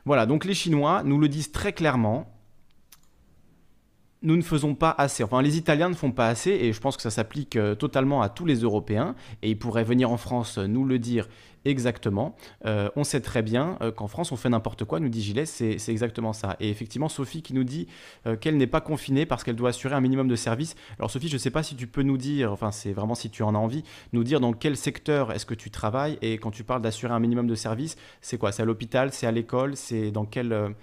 Voilà, donc les Chinois nous le disent très clairement. Nous ne faisons pas assez. Enfin, les Italiens ne font pas assez, et je pense que ça s'applique euh, totalement à tous les Européens. Et ils pourraient venir en France euh, nous le dire Exactement. Euh, on sait très bien euh, qu'en France, on fait n'importe quoi, nous dit Gilles, c'est exactement ça. Et effectivement, Sophie qui nous dit euh, qu'elle n'est pas confinée parce qu'elle doit assurer un minimum de services. Alors Sophie, je ne sais pas si tu peux nous dire, enfin c'est vraiment si tu en as envie, nous dire dans quel secteur est-ce que tu travailles et quand tu parles d'assurer un minimum de services, c'est quoi? C'est à l'hôpital, c'est à l'école, c'est dans quel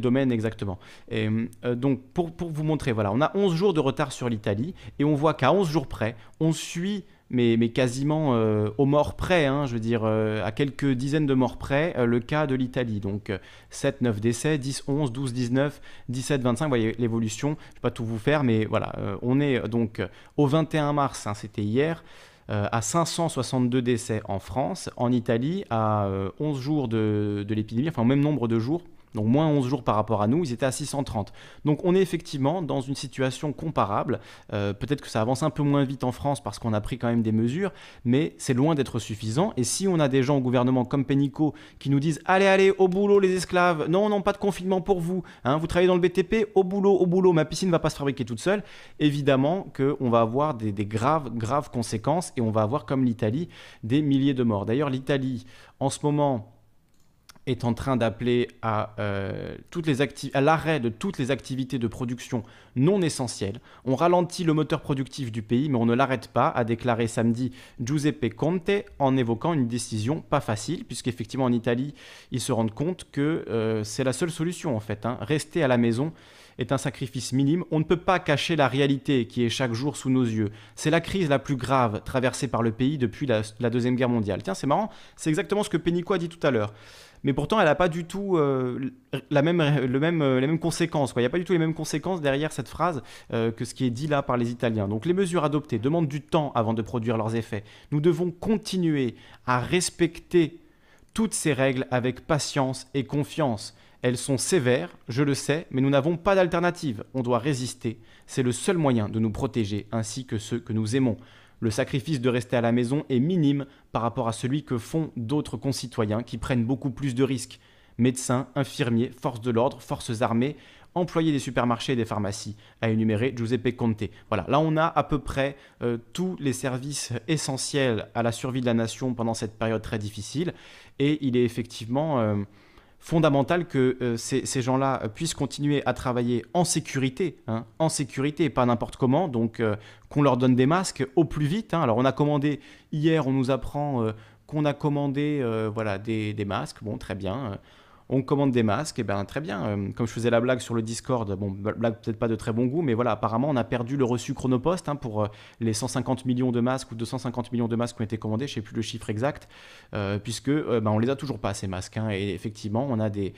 domaine exactement? Et, donc, pour, vous montrer, voilà, on a 11 jours de retard sur l'Italie et on voit qu'à 11 jours près, on suit mais, quasiment euh, aux morts près, hein, je veux dire, euh, à quelques dizaines de morts près, euh, le cas de l'Italie. Donc 7, 9 décès, 10, 11, 12, 19, 17, 25, vous voyez l'évolution, je ne vais pas tout vous faire, mais voilà, on est donc au 21 mars, hein, c'était hier, à 562 décès en France, en Italie, à 11 jours de, de l'épidémie, enfin au même nombre de jours, donc moins 11 jours par rapport à nous, ils étaient à 630. Donc on est effectivement dans une situation comparable. Euh, peut-être que ça avance un peu moins vite en France parce qu'on a pris quand même des mesures, mais c'est loin d'être suffisant. Et si on a des gens au gouvernement comme Pénicaud qui nous disent allez, allez, au boulot les esclaves, non, non, pas de confinement pour vous, hein, vous travaillez dans le BTP, au boulot, au boulot, ma piscine ne va pas se fabriquer toute seule, évidemment qu'on va avoir des, des graves, graves conséquences et on va avoir comme l'Italie des milliers de morts. D'ailleurs, l'Italie, en ce moment, est en train d'appeler à, euh, à l'arrêt de toutes les activités de production non essentielles. On ralentit le moteur productif du pays, mais on ne l'arrête pas, a déclaré samedi Giuseppe Conte en évoquant une décision pas facile, puisqu'effectivement en Italie, ils se rendent compte que euh, c'est la seule solution en fait, hein, rester à la maison est un sacrifice minime. On ne peut pas cacher la réalité qui est chaque jour sous nos yeux. C'est la crise la plus grave traversée par le pays depuis la, Deuxième Guerre mondiale. Tiens, c'est marrant, c'est exactement ce que Pénicaud a dit tout à l'heure. Mais pourtant, elle n'a pas du tout euh, euh, les mêmes conséquences. Il n'y a pas du tout les mêmes conséquences derrière cette phrase euh, que ce qui est dit là par les Italiens. Donc les mesures adoptées demandent du temps avant de produire leurs effets. Nous devons continuer à respecter toutes ces règles avec patience et confiance. Elles sont sévères, je le sais, mais nous n'avons pas d'alternative. On doit résister. C'est le seul moyen de nous protéger, ainsi que ceux que nous aimons. Le sacrifice de rester à la maison est minime par rapport à celui que font d'autres concitoyens qui prennent beaucoup plus de risques. Médecins, infirmiers, forces de l'ordre, forces armées, employés des supermarchés et des pharmacies, a énuméré Giuseppe Conte. Voilà, là on a à peu près euh, tous les services essentiels à la survie de la nation pendant cette période très difficile. Et il est effectivement... Euh, fondamental que euh, ces, gens-là euh, puissent continuer à travailler en sécurité, hein, en sécurité, pas n'importe comment, donc euh, qu'on leur donne des masques au plus vite. Hein. Alors on a commandé, hier on nous apprend qu'on a commandé voilà, des, des, masques, bon très bien on commande des masques, et bien très bien. Euh, comme je faisais la blague sur le Discord, bon, blague peut-être pas de très bon goût, mais voilà, apparemment on a perdu le reçu Chronopost hein, pour euh, les 150 millions de masques ou 250 millions de masques qui ont été commandés, je sais plus le chiffre exact, euh, puisque ben, on les a toujours pas ces masques. Hein. et effectivement, on a des,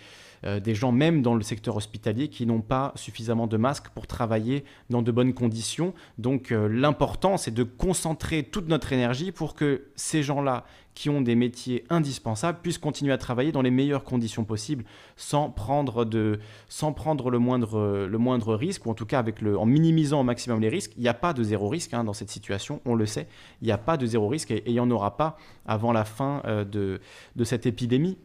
des gens même dans le secteur hospitalier qui n'ont pas suffisamment de masques pour travailler dans de bonnes conditions. Donc l'important, c'est de concentrer toute notre énergie pour que ces gens-là qui ont des métiers indispensables puissent continuer à travailler dans les meilleures conditions possibles sans prendre, de, sans prendre le, moindre, le moindre risque, ou en tout cas avec le, en minimisant au maximum les risques. Il n'y a pas de zéro risque hein, dans cette situation, on le sait. Il n'y a pas de zéro risque et, il n'y en aura pas avant la fin euh, de, de cette épidémie.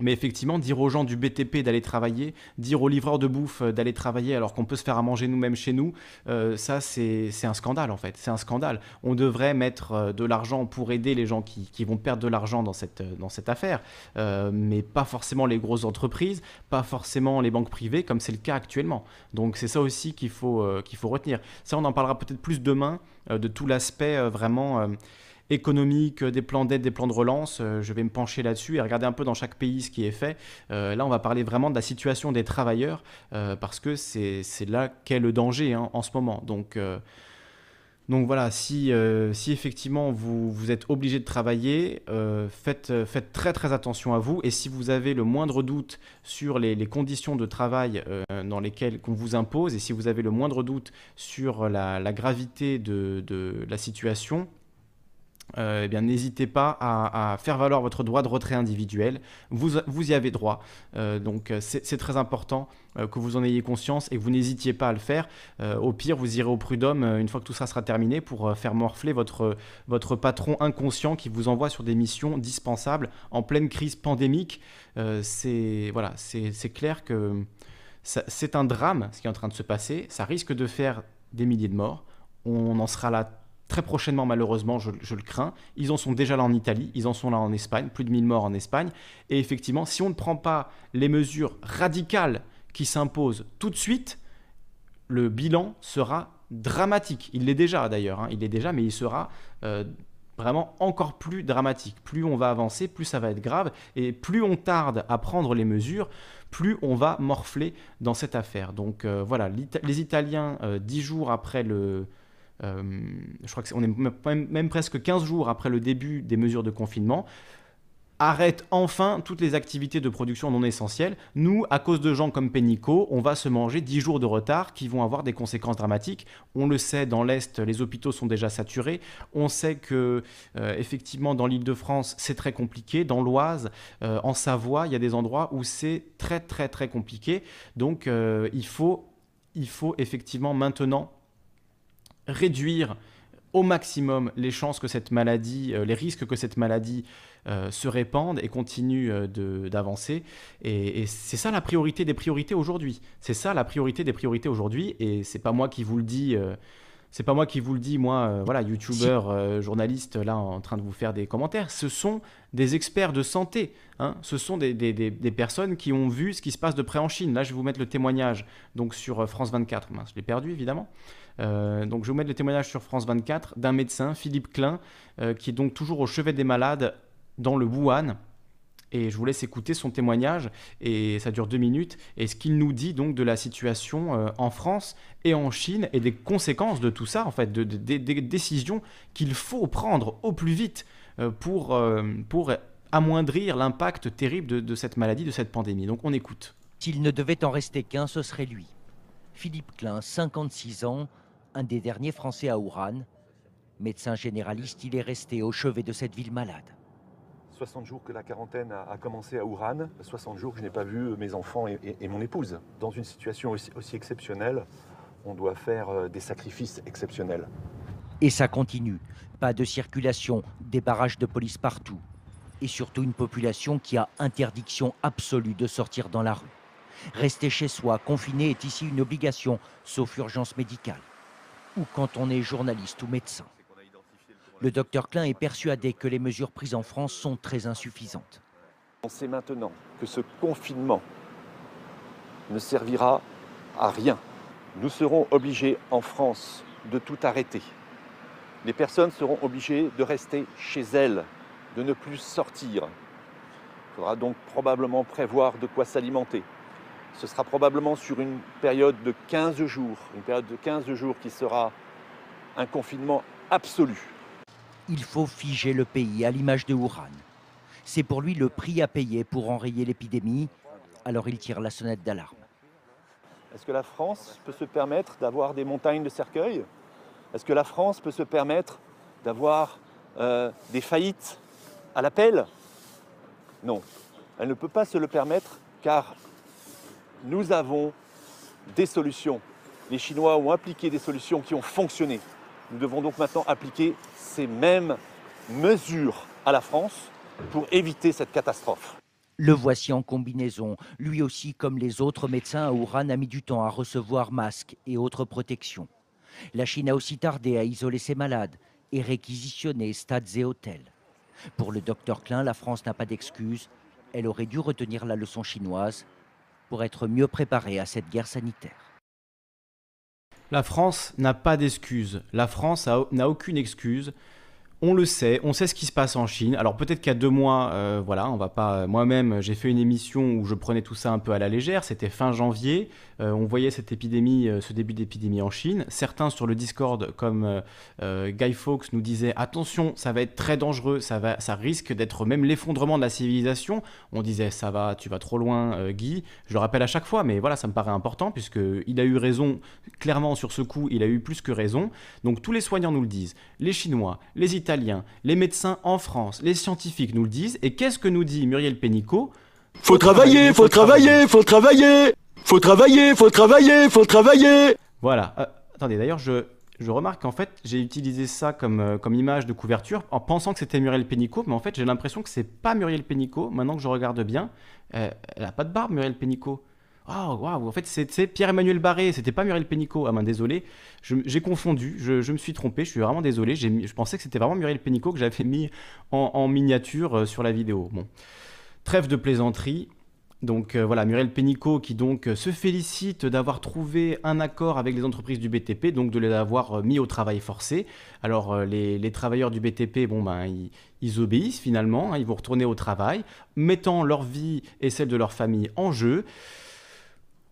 Mais effectivement, dire aux gens du BTP d'aller travailler, dire aux livreurs de bouffe euh, d'aller travailler alors qu'on peut se faire à manger nous-mêmes chez nous, euh, ça c'est un scandale en fait. C'est un scandale. On devrait mettre euh, de l'argent pour aider les gens qui, qui vont perdre de l'argent dans cette, dans cette affaire, mais pas forcément les grosses entreprises, pas forcément les banques privées comme c'est le cas actuellement. Donc c'est ça aussi qu'il faut, qu'il faut retenir. Ça, on en parlera peut-être plus demain de tout l'aspect vraiment économique, des plans d'aide, des plans de relance. Euh, je vais me pencher là-dessus et regarder un peu dans chaque pays ce qui est fait. Euh, là, on va parler vraiment de la situation des travailleurs euh, parce que c'est là qu'est le danger hein, en ce moment. Donc, donc voilà, si, si effectivement vous, vous, êtes obligé de travailler, faites, faites très très attention à vous. Et si vous avez le moindre doute sur les, les conditions de travail dans lesquelles qu'on vous impose, et si vous avez le moindre doute sur la, la gravité de, de la situation, euh, eh bien, n'hésitez pas à, faire valoir votre droit de retrait individuel. Vous, vous y avez droit. Euh, donc, euh, c'est très important que vous en ayez conscience et que vous n'hésitiez pas à le faire. au pire, vous irez au prud'homme une fois que tout ça sera terminé pour faire morfler votre, votre patron inconscient qui vous envoie sur des missions dispensables en pleine crise pandémique. c'est voilà, c'est clair que c'est un drame ce qui est en train de se passer. Ça risque de faire des milliers de morts. On en sera là très prochainement malheureusement, je, le crains. Ils en sont déjà là en Italie, ils en sont là en Espagne, plus de 1000 morts en Espagne. Et effectivement, si on ne prend pas les mesures radicales qui s'imposent tout de suite, le bilan sera dramatique. Il l'est déjà d'ailleurs, hein. il l'est déjà, mais il sera euh, vraiment encore plus dramatique. Plus on va avancer, plus ça va être grave, et plus on tarde à prendre les mesures, plus on va morfler dans cette affaire. Donc euh, voilà, les Italiens, euh, dix jours après le, je crois qu'on est même, presque 15 jours après le début des mesures de confinement, arrête enfin toutes les activités de production non essentielles. Nous, à cause de gens comme Pénicaud, on va se manger 10 jours de retard qui vont avoir des conséquences dramatiques. On le sait, dans l'Est, les hôpitaux sont déjà saturés. On sait que, euh, effectivement, dans l'île de France, c'est très compliqué. Dans l'Oise, euh, en Savoie, il y a des endroits où c'est très, très, très compliqué. Donc, il, faut, il faut effectivement maintenant réduire au maximum les chances que cette maladie, euh, les risques que cette maladie euh, se répande et continue euh, d'avancer. Et, c'est ça la priorité des priorités aujourd'hui. C'est ça la priorité des priorités aujourd'hui. Et c'est pas moi qui vous le dis. c'est pas moi qui vous le dis, moi, voilà, youtubeur, journaliste, là, en train de vous faire des commentaires. Ce sont des experts de santé. Hein. Ce sont des, des, des, personnes qui ont vu ce qui se passe de près en Chine. Là, je vais vous mettre le témoignage donc sur France 24. je l'ai perdu, évidemment. Euh, donc je vais vous mettre le témoignage sur France 24 d'un médecin, Philippe Klein, euh, qui est donc toujours au chevet des malades dans le Wuhan Et je vous laisse écouter son témoignage, et ça dure deux minutes, et ce qu'il nous dit donc de la situation euh, en France et en Chine, et des conséquences de tout ça, en fait, de, des décisions qu'il faut prendre au plus vite pour, pour amoindrir l'impact terrible de cette maladie, de cette pandémie. Donc on écoute. S'il ne devait en rester qu'un, ce serait lui. Philippe Klein, 56 ans, un des derniers Français à Ouran. Médecin généraliste, il est resté au chevet de cette ville malade. 60 jours que la quarantaine a, commencé à Ouran, 60 jours que je n'ai pas vu mes enfants et, mon épouse. Dans une situation aussi, aussi exceptionnelle, on doit faire euh, des sacrifices exceptionnels. Et ça continue. Pas de circulation, des barrages de police partout. Et surtout une population qui a interdiction absolue de sortir dans la rue. Rester chez soi, confiné, est ici une obligation, sauf urgence médicale. Ou quand on est journaliste ou médecin. Le docteur Klein est persuadé que les mesures prises en France sont très insuffisantes. On sait maintenant que ce confinement ne servira à rien. Nous serons obligés en France de tout arrêter. Les personnes seront obligées de rester chez elles, de ne plus sortir. Il faudra donc probablement prévoir de quoi s'alimenter. Ce sera probablement sur une période de 15 jours, une période de 15 jours qui sera un confinement absolu. Il faut figer le pays à l'image de Wuhan. C'est pour lui le prix à payer pour enrayer l'épidémie, alors il tire la sonnette d'alarme. Est-ce que la France peut se permettre d'avoir des montagnes de cercueils? Est-ce que la France peut se permettre d'avoir euh, des faillites à l'appel? Non, elle ne peut pas se le permettre car nous avons des solutions. Les Chinois ont appliqué des solutions qui ont fonctionné. Nous devons donc maintenant appliquer ces mêmes mesures à la France pour éviter cette catastrophe. Le voici en combinaison. Lui aussi, comme les autres médecins à Wuhan, a mis du temps à recevoir masques et autres protections. La Chine a aussi tardé à isoler ses malades et réquisitionner stades et hôtels. Pour le docteur Klein, la France n'a pas d'excuses. Elle aurait dû retenir la leçon chinoise pour être mieux préparée à cette guerre sanitaire. La France n'a pas d'excuses. La France n'a aucune excuse on le sait, on sait ce qui se passe en Chine. Alors peut-être a deux mois, euh, voilà, on va pas. Moi-même, j'ai fait une émission où je prenais tout ça un peu à la légère. C'était fin janvier. Euh, on voyait cette épidémie, euh, ce début d'épidémie en Chine. Certains sur le Discord, comme Guy Fawkes, nous disaient attention, ça va être très dangereux, ça va, ça risque d'être même l'effondrement de la civilisation. On disait ça va, tu vas trop loin, Guy. Je le rappelle à chaque fois, mais voilà, ça me paraît important puisque il a eu raison. Clairement sur ce coup, il a eu plus que raison. Donc tous les soignants nous le disent. Les Chinois, les Italiens les médecins en France, les scientifiques nous le disent. Et qu'est-ce que nous dit Muriel Pénicaud? Faut travailler, faut travailler, faut travailler Faut travailler, faut travailler, faut travailler Voilà. Euh, attendez, d'ailleurs, je, je remarque qu'en fait, j'ai utilisé ça comme, euh, comme image de couverture en pensant que c'était Muriel Pénicaud, mais en fait, j'ai l'impression que c'est pas Muriel Pénicaud. Maintenant que je regarde bien, euh, elle a pas de barbe, Muriel Pénicaud. Oh, waouh, en fait, c'est Pierre-Emmanuel Barré, c'était pas Muriel Pénicaud. Ah ben, désolé, j'ai confondu, je, me suis trompé, je suis vraiment désolé. Je pensais que c'était vraiment Muriel Pénicaud que j'avais mis en, miniature euh, sur la vidéo. Bon, trêve de plaisanterie. Donc euh, voilà, Muriel Pénicaud qui donc se félicite d'avoir trouvé un accord avec les entreprises du BTP, donc de les avoir euh, mis au travail forcé. Alors les, travailleurs du BTP, bon ben ils, obéissent finalement, hein, ils vont retourner au travail, mettant leur vie et celle de leur famille en jeu.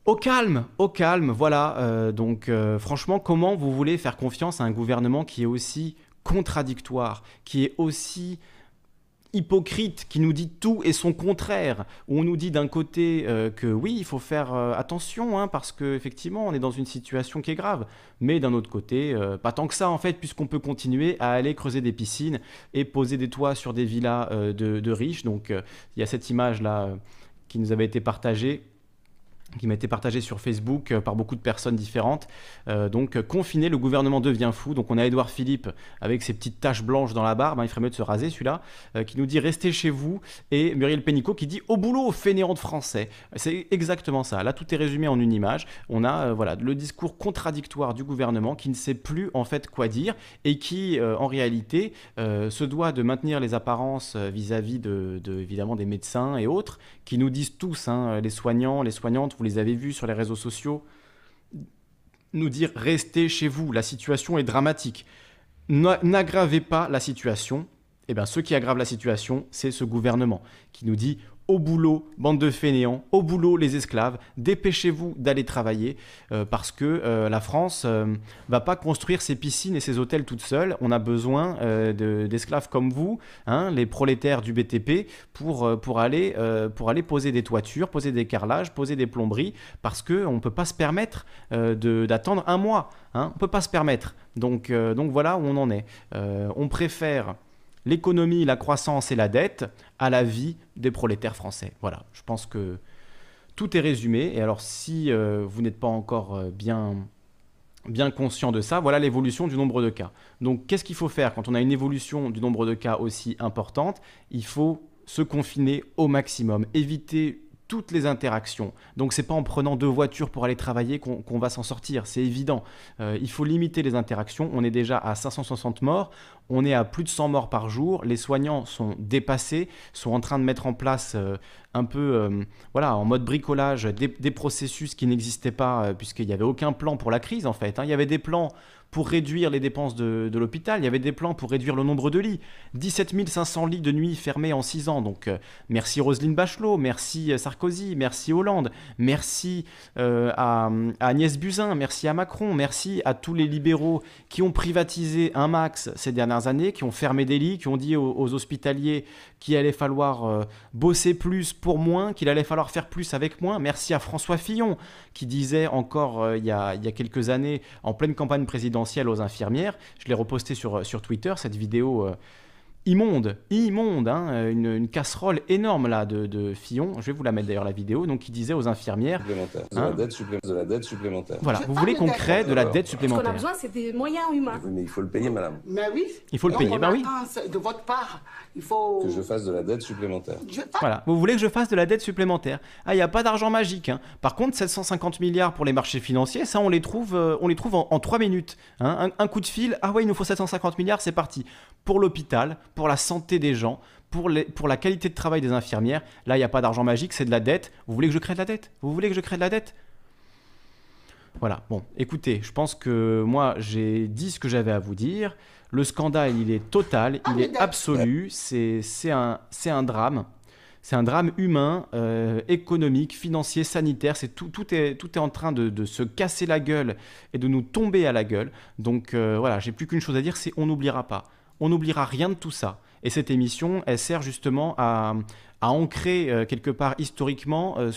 Au calme, au calme, voilà. Euh, donc euh, franchement, comment vous voulez faire confiance à un gouvernement qui est aussi contradictoire, qui est aussi hypocrite, qui nous dit tout et son contraire, où on nous dit d'un côté euh, que oui, il faut faire attention, hein, parce qu'effectivement, on est dans une situation qui est grave, mais d'un autre côté, pas tant que ça en fait, puisqu'on peut continuer à aller creuser des piscines et poser des toits sur des villas de, de, riches. Donc il y a cette image-là qui nous avait été partagée qui m'a été partagé sur Facebook euh, par beaucoup de personnes différentes. Euh, donc euh, confiné, le gouvernement devient fou. Donc on a Édouard Philippe avec ses petites taches blanches dans la barbe, hein, il ferait mieux de se raser celui-là, qui nous dit restez chez vous. Et Muriel Pénicaud qui dit au boulot, fainéant de français. C'est exactement ça. Là tout est résumé en une image. On a voilà le discours contradictoire du gouvernement qui ne sait plus en fait quoi dire et qui en réalité se doit de maintenir les apparences vis-à-vis de, évidemment des médecins et autres qui nous disent tous, hein, les soignants, les soignantes vous les avez vus sur les réseaux sociaux, nous dire restez chez vous, la situation est dramatique. N'aggravez pas la situation Eh bien, ce qui aggrave la situation, c'est ce gouvernement qui nous dit au boulot, bande de fainéants, au boulot les esclaves, dépêchez-vous d'aller travailler euh, parce que euh, la France euh, va pas construire ses piscines et ses hôtels toute seule. On a besoin d'esclaves comme vous, hein, les prolétaires du BTP, pour, pour, aller, pour aller poser des toitures, poser des carrelages, poser des plomberies, parce qu'on ne peut pas se permettre d'attendre un mois. Hein, on ne peut pas se permettre. Donc, donc voilà où on en est. on préfère l'économie, la croissance et la dette à la vie des prolétaires français. Voilà, je pense que tout est résumé. Et alors, si euh, vous n'êtes pas encore euh, bien, bien conscient de ça, voilà l'évolution du nombre de cas. Donc, qu'est-ce qu'il faut faire quand on a une évolution du nombre de cas aussi importante? Il faut se confiner au maximum, éviter toutes les interactions. Donc c'est pas en prenant deux voitures pour aller travailler qu'on va s'en sortir, c'est évident. Euh, il faut limiter les interactions. On est déjà à 560 morts, on est à plus de 100 morts par jour. Les soignants sont dépassés, sont en train de mettre en place euh, un peu, euh, voilà, en mode bricolage, des, processus qui n'existaient pas puisqu'il n'y avait aucun plan pour la crise en fait. Hein. Il y avait des plans pour réduire les dépenses de, l'hôpital. Il y avait des plans pour réduire le nombre de lits. 17 500 lits de nuit fermés en 6 ans. Donc euh, merci Roselyne Bachelot, merci euh, Sarkozy, merci Hollande, merci euh, à, Agnès Buzyn, merci à Macron, merci à tous les libéraux qui ont privatisé un max ces dernières années, qui ont fermé des lits, qui ont dit aux, hospitaliers qu'il allait falloir bosser plus pour moins, qu'il allait falloir faire plus avec moins. Merci à François Fillon qui disait encore il, y a, il y a quelques années en pleine campagne présidentielle aux infirmières. Je l'ai reposté sur, sur Twitter, cette vidéo euh, immonde, immonde, hein, une, casserole énorme là de, de, Fillon. Je vais vous la mettre d'ailleurs la vidéo. Donc il disait aux infirmières supplémentaire. De, la hein dette de, la dette supplémentaire. Voilà, vous voulez qu'on crée de la dette supplémentaire. Ce qu'on a besoin, c'est des moyens humains. mais il faut le payer, madame. Mais oui. Il faut le payer, ben oui. De votre part, il faut que je fasse de la dette supplémentaire. Voilà, vous voulez que je fasse de la dette supplémentaire. Ah, il n'y a pas d'argent magique. Hein. Par contre, 750 milliards pour les marchés financiers, ça on les trouve, euh, on les trouve en, en 3 minutes. Hein. Un, un, coup de fil, ah ouais, il nous faut 750 milliards, c'est parti. Pour l'hôpital, pour la santé des gens, pour, les, pour la qualité de travail des infirmières. Là, il n'y a pas d'argent magique, c'est de la dette. Vous voulez que je crée de la dette? Vous voulez que je crée de la dette? Voilà, bon, écoutez, je pense que moi, j'ai dit ce que j'avais à vous dire. Le scandale, il est total, il est absolu, c'est un, un drame. C'est un drame humain, euh, économique, financier, sanitaire. C'est tout, tout, est, tout est en train de, se casser la gueule et de nous tomber à la gueule. Donc euh, voilà, j'ai plus qu'une chose à dire, c'est on n'oubliera pas. On n'oubliera rien de tout ça. Et cette émission, elle sert justement à, ancrer euh, quelque part historiquement euh,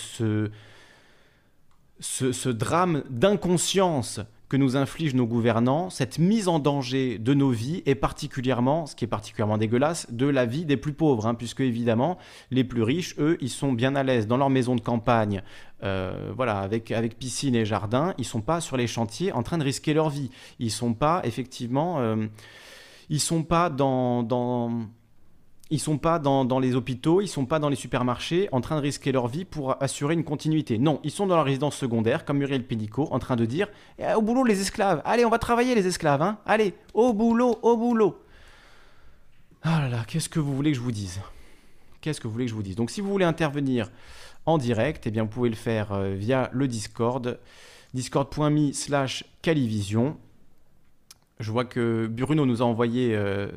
ce, drame d'inconscience que nous infligent nos gouvernants, cette mise en danger de nos vies et particulièrement, ce qui est particulièrement dégueulasse, de la vie des plus pauvres, hein, puisque évidemment les plus riches, eux, ils sont bien à l'aise dans leur maison de campagne, euh, voilà, avec, avec piscine et jardin, ils sont pas sur les chantiers en train de risquer leur vie, ils sont pas effectivement ils sont pas dans, ils sont pas dans, les hôpitaux, ils sont pas dans les supermarchés en train de risquer leur vie pour assurer une continuité. Non, ils sont dans la résidence secondaire, comme Muriel Pénicaud, en train de dire eh, au boulot les esclaves, allez, on va travailler les esclaves, hein allez, au boulot, au boulot. Ah là là, qu'est-ce que vous voulez que je vous dise? Qu'est-ce que vous voulez que je vous dise? Donc si vous voulez intervenir en direct, eh bien vous pouvez le faire euh, via le Discord, discord.me slash calivision. Je vois que Bruno nous a envoyé euh,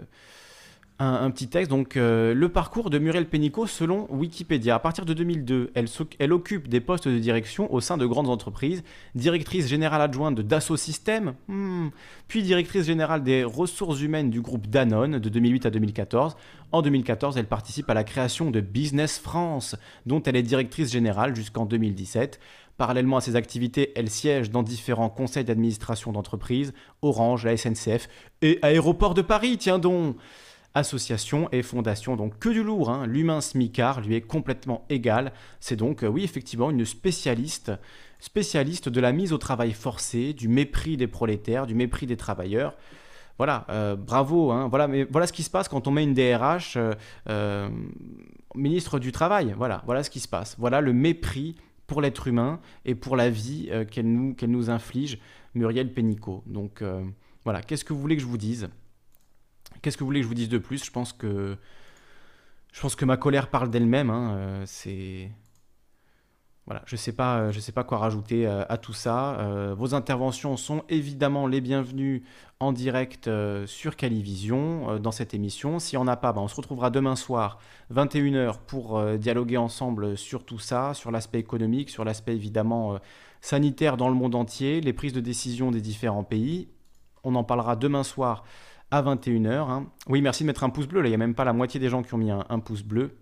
un, petit texte. Donc, euh, le parcours de Muriel Pénicaud selon Wikipédia. À partir de 2002, elle, occupe des postes de direction au sein de grandes entreprises, directrice générale adjointe de Dassault Systèmes, hmm, puis directrice générale des ressources humaines du groupe Danone de 2008 à 2014. En 2014, elle participe à la création de Business France, dont elle est directrice générale jusqu'en 2017. Parallèlement à ses activités, elle siège dans différents conseils d'administration d'entreprises, Orange, la SNCF et Aéroport de Paris, tiens donc Association et fondation, donc que du lourd, hein. l'humain smicard lui est complètement égal. C'est donc, euh, oui, effectivement, une spécialiste, spécialiste de la mise au travail forcé, du mépris des prolétaires, du mépris des travailleurs. Voilà, euh, bravo. Hein. voilà, mais voilà ce qui se passe quand on met une DRH euh, ministre du Travail. Voilà, voilà ce qui se passe. Voilà le mépris pour l'être humain et pour la vie euh, qu'elle nous, inflige, Muriel Pénicaud. Donc euh, voilà, qu'est-ce que vous voulez que je vous dise? Qu'est-ce que vous voulez que je vous dise de plus? Je pense que je pense que ma colère parle d'elle-même. Hein, euh, c'est Voilà, je ne sais, pas, euh, sais pas quoi rajouter euh, à tout ça. Euh, vos interventions sont évidemment les bienvenues en direct sur Calivision dans cette émission. Si on n'a pas, ben, on se retrouvera demain soir, 21h, pour dialoguer ensemble sur tout ça, sur l'aspect économique, sur l'aspect évidemment sanitaire dans le monde entier, les prises de décision des différents pays. On en parlera demain soir à 21h. Hein. Oui, merci de mettre un pouce bleu. Là, il n'y a même pas la moitié des gens qui ont mis un pouce bleu.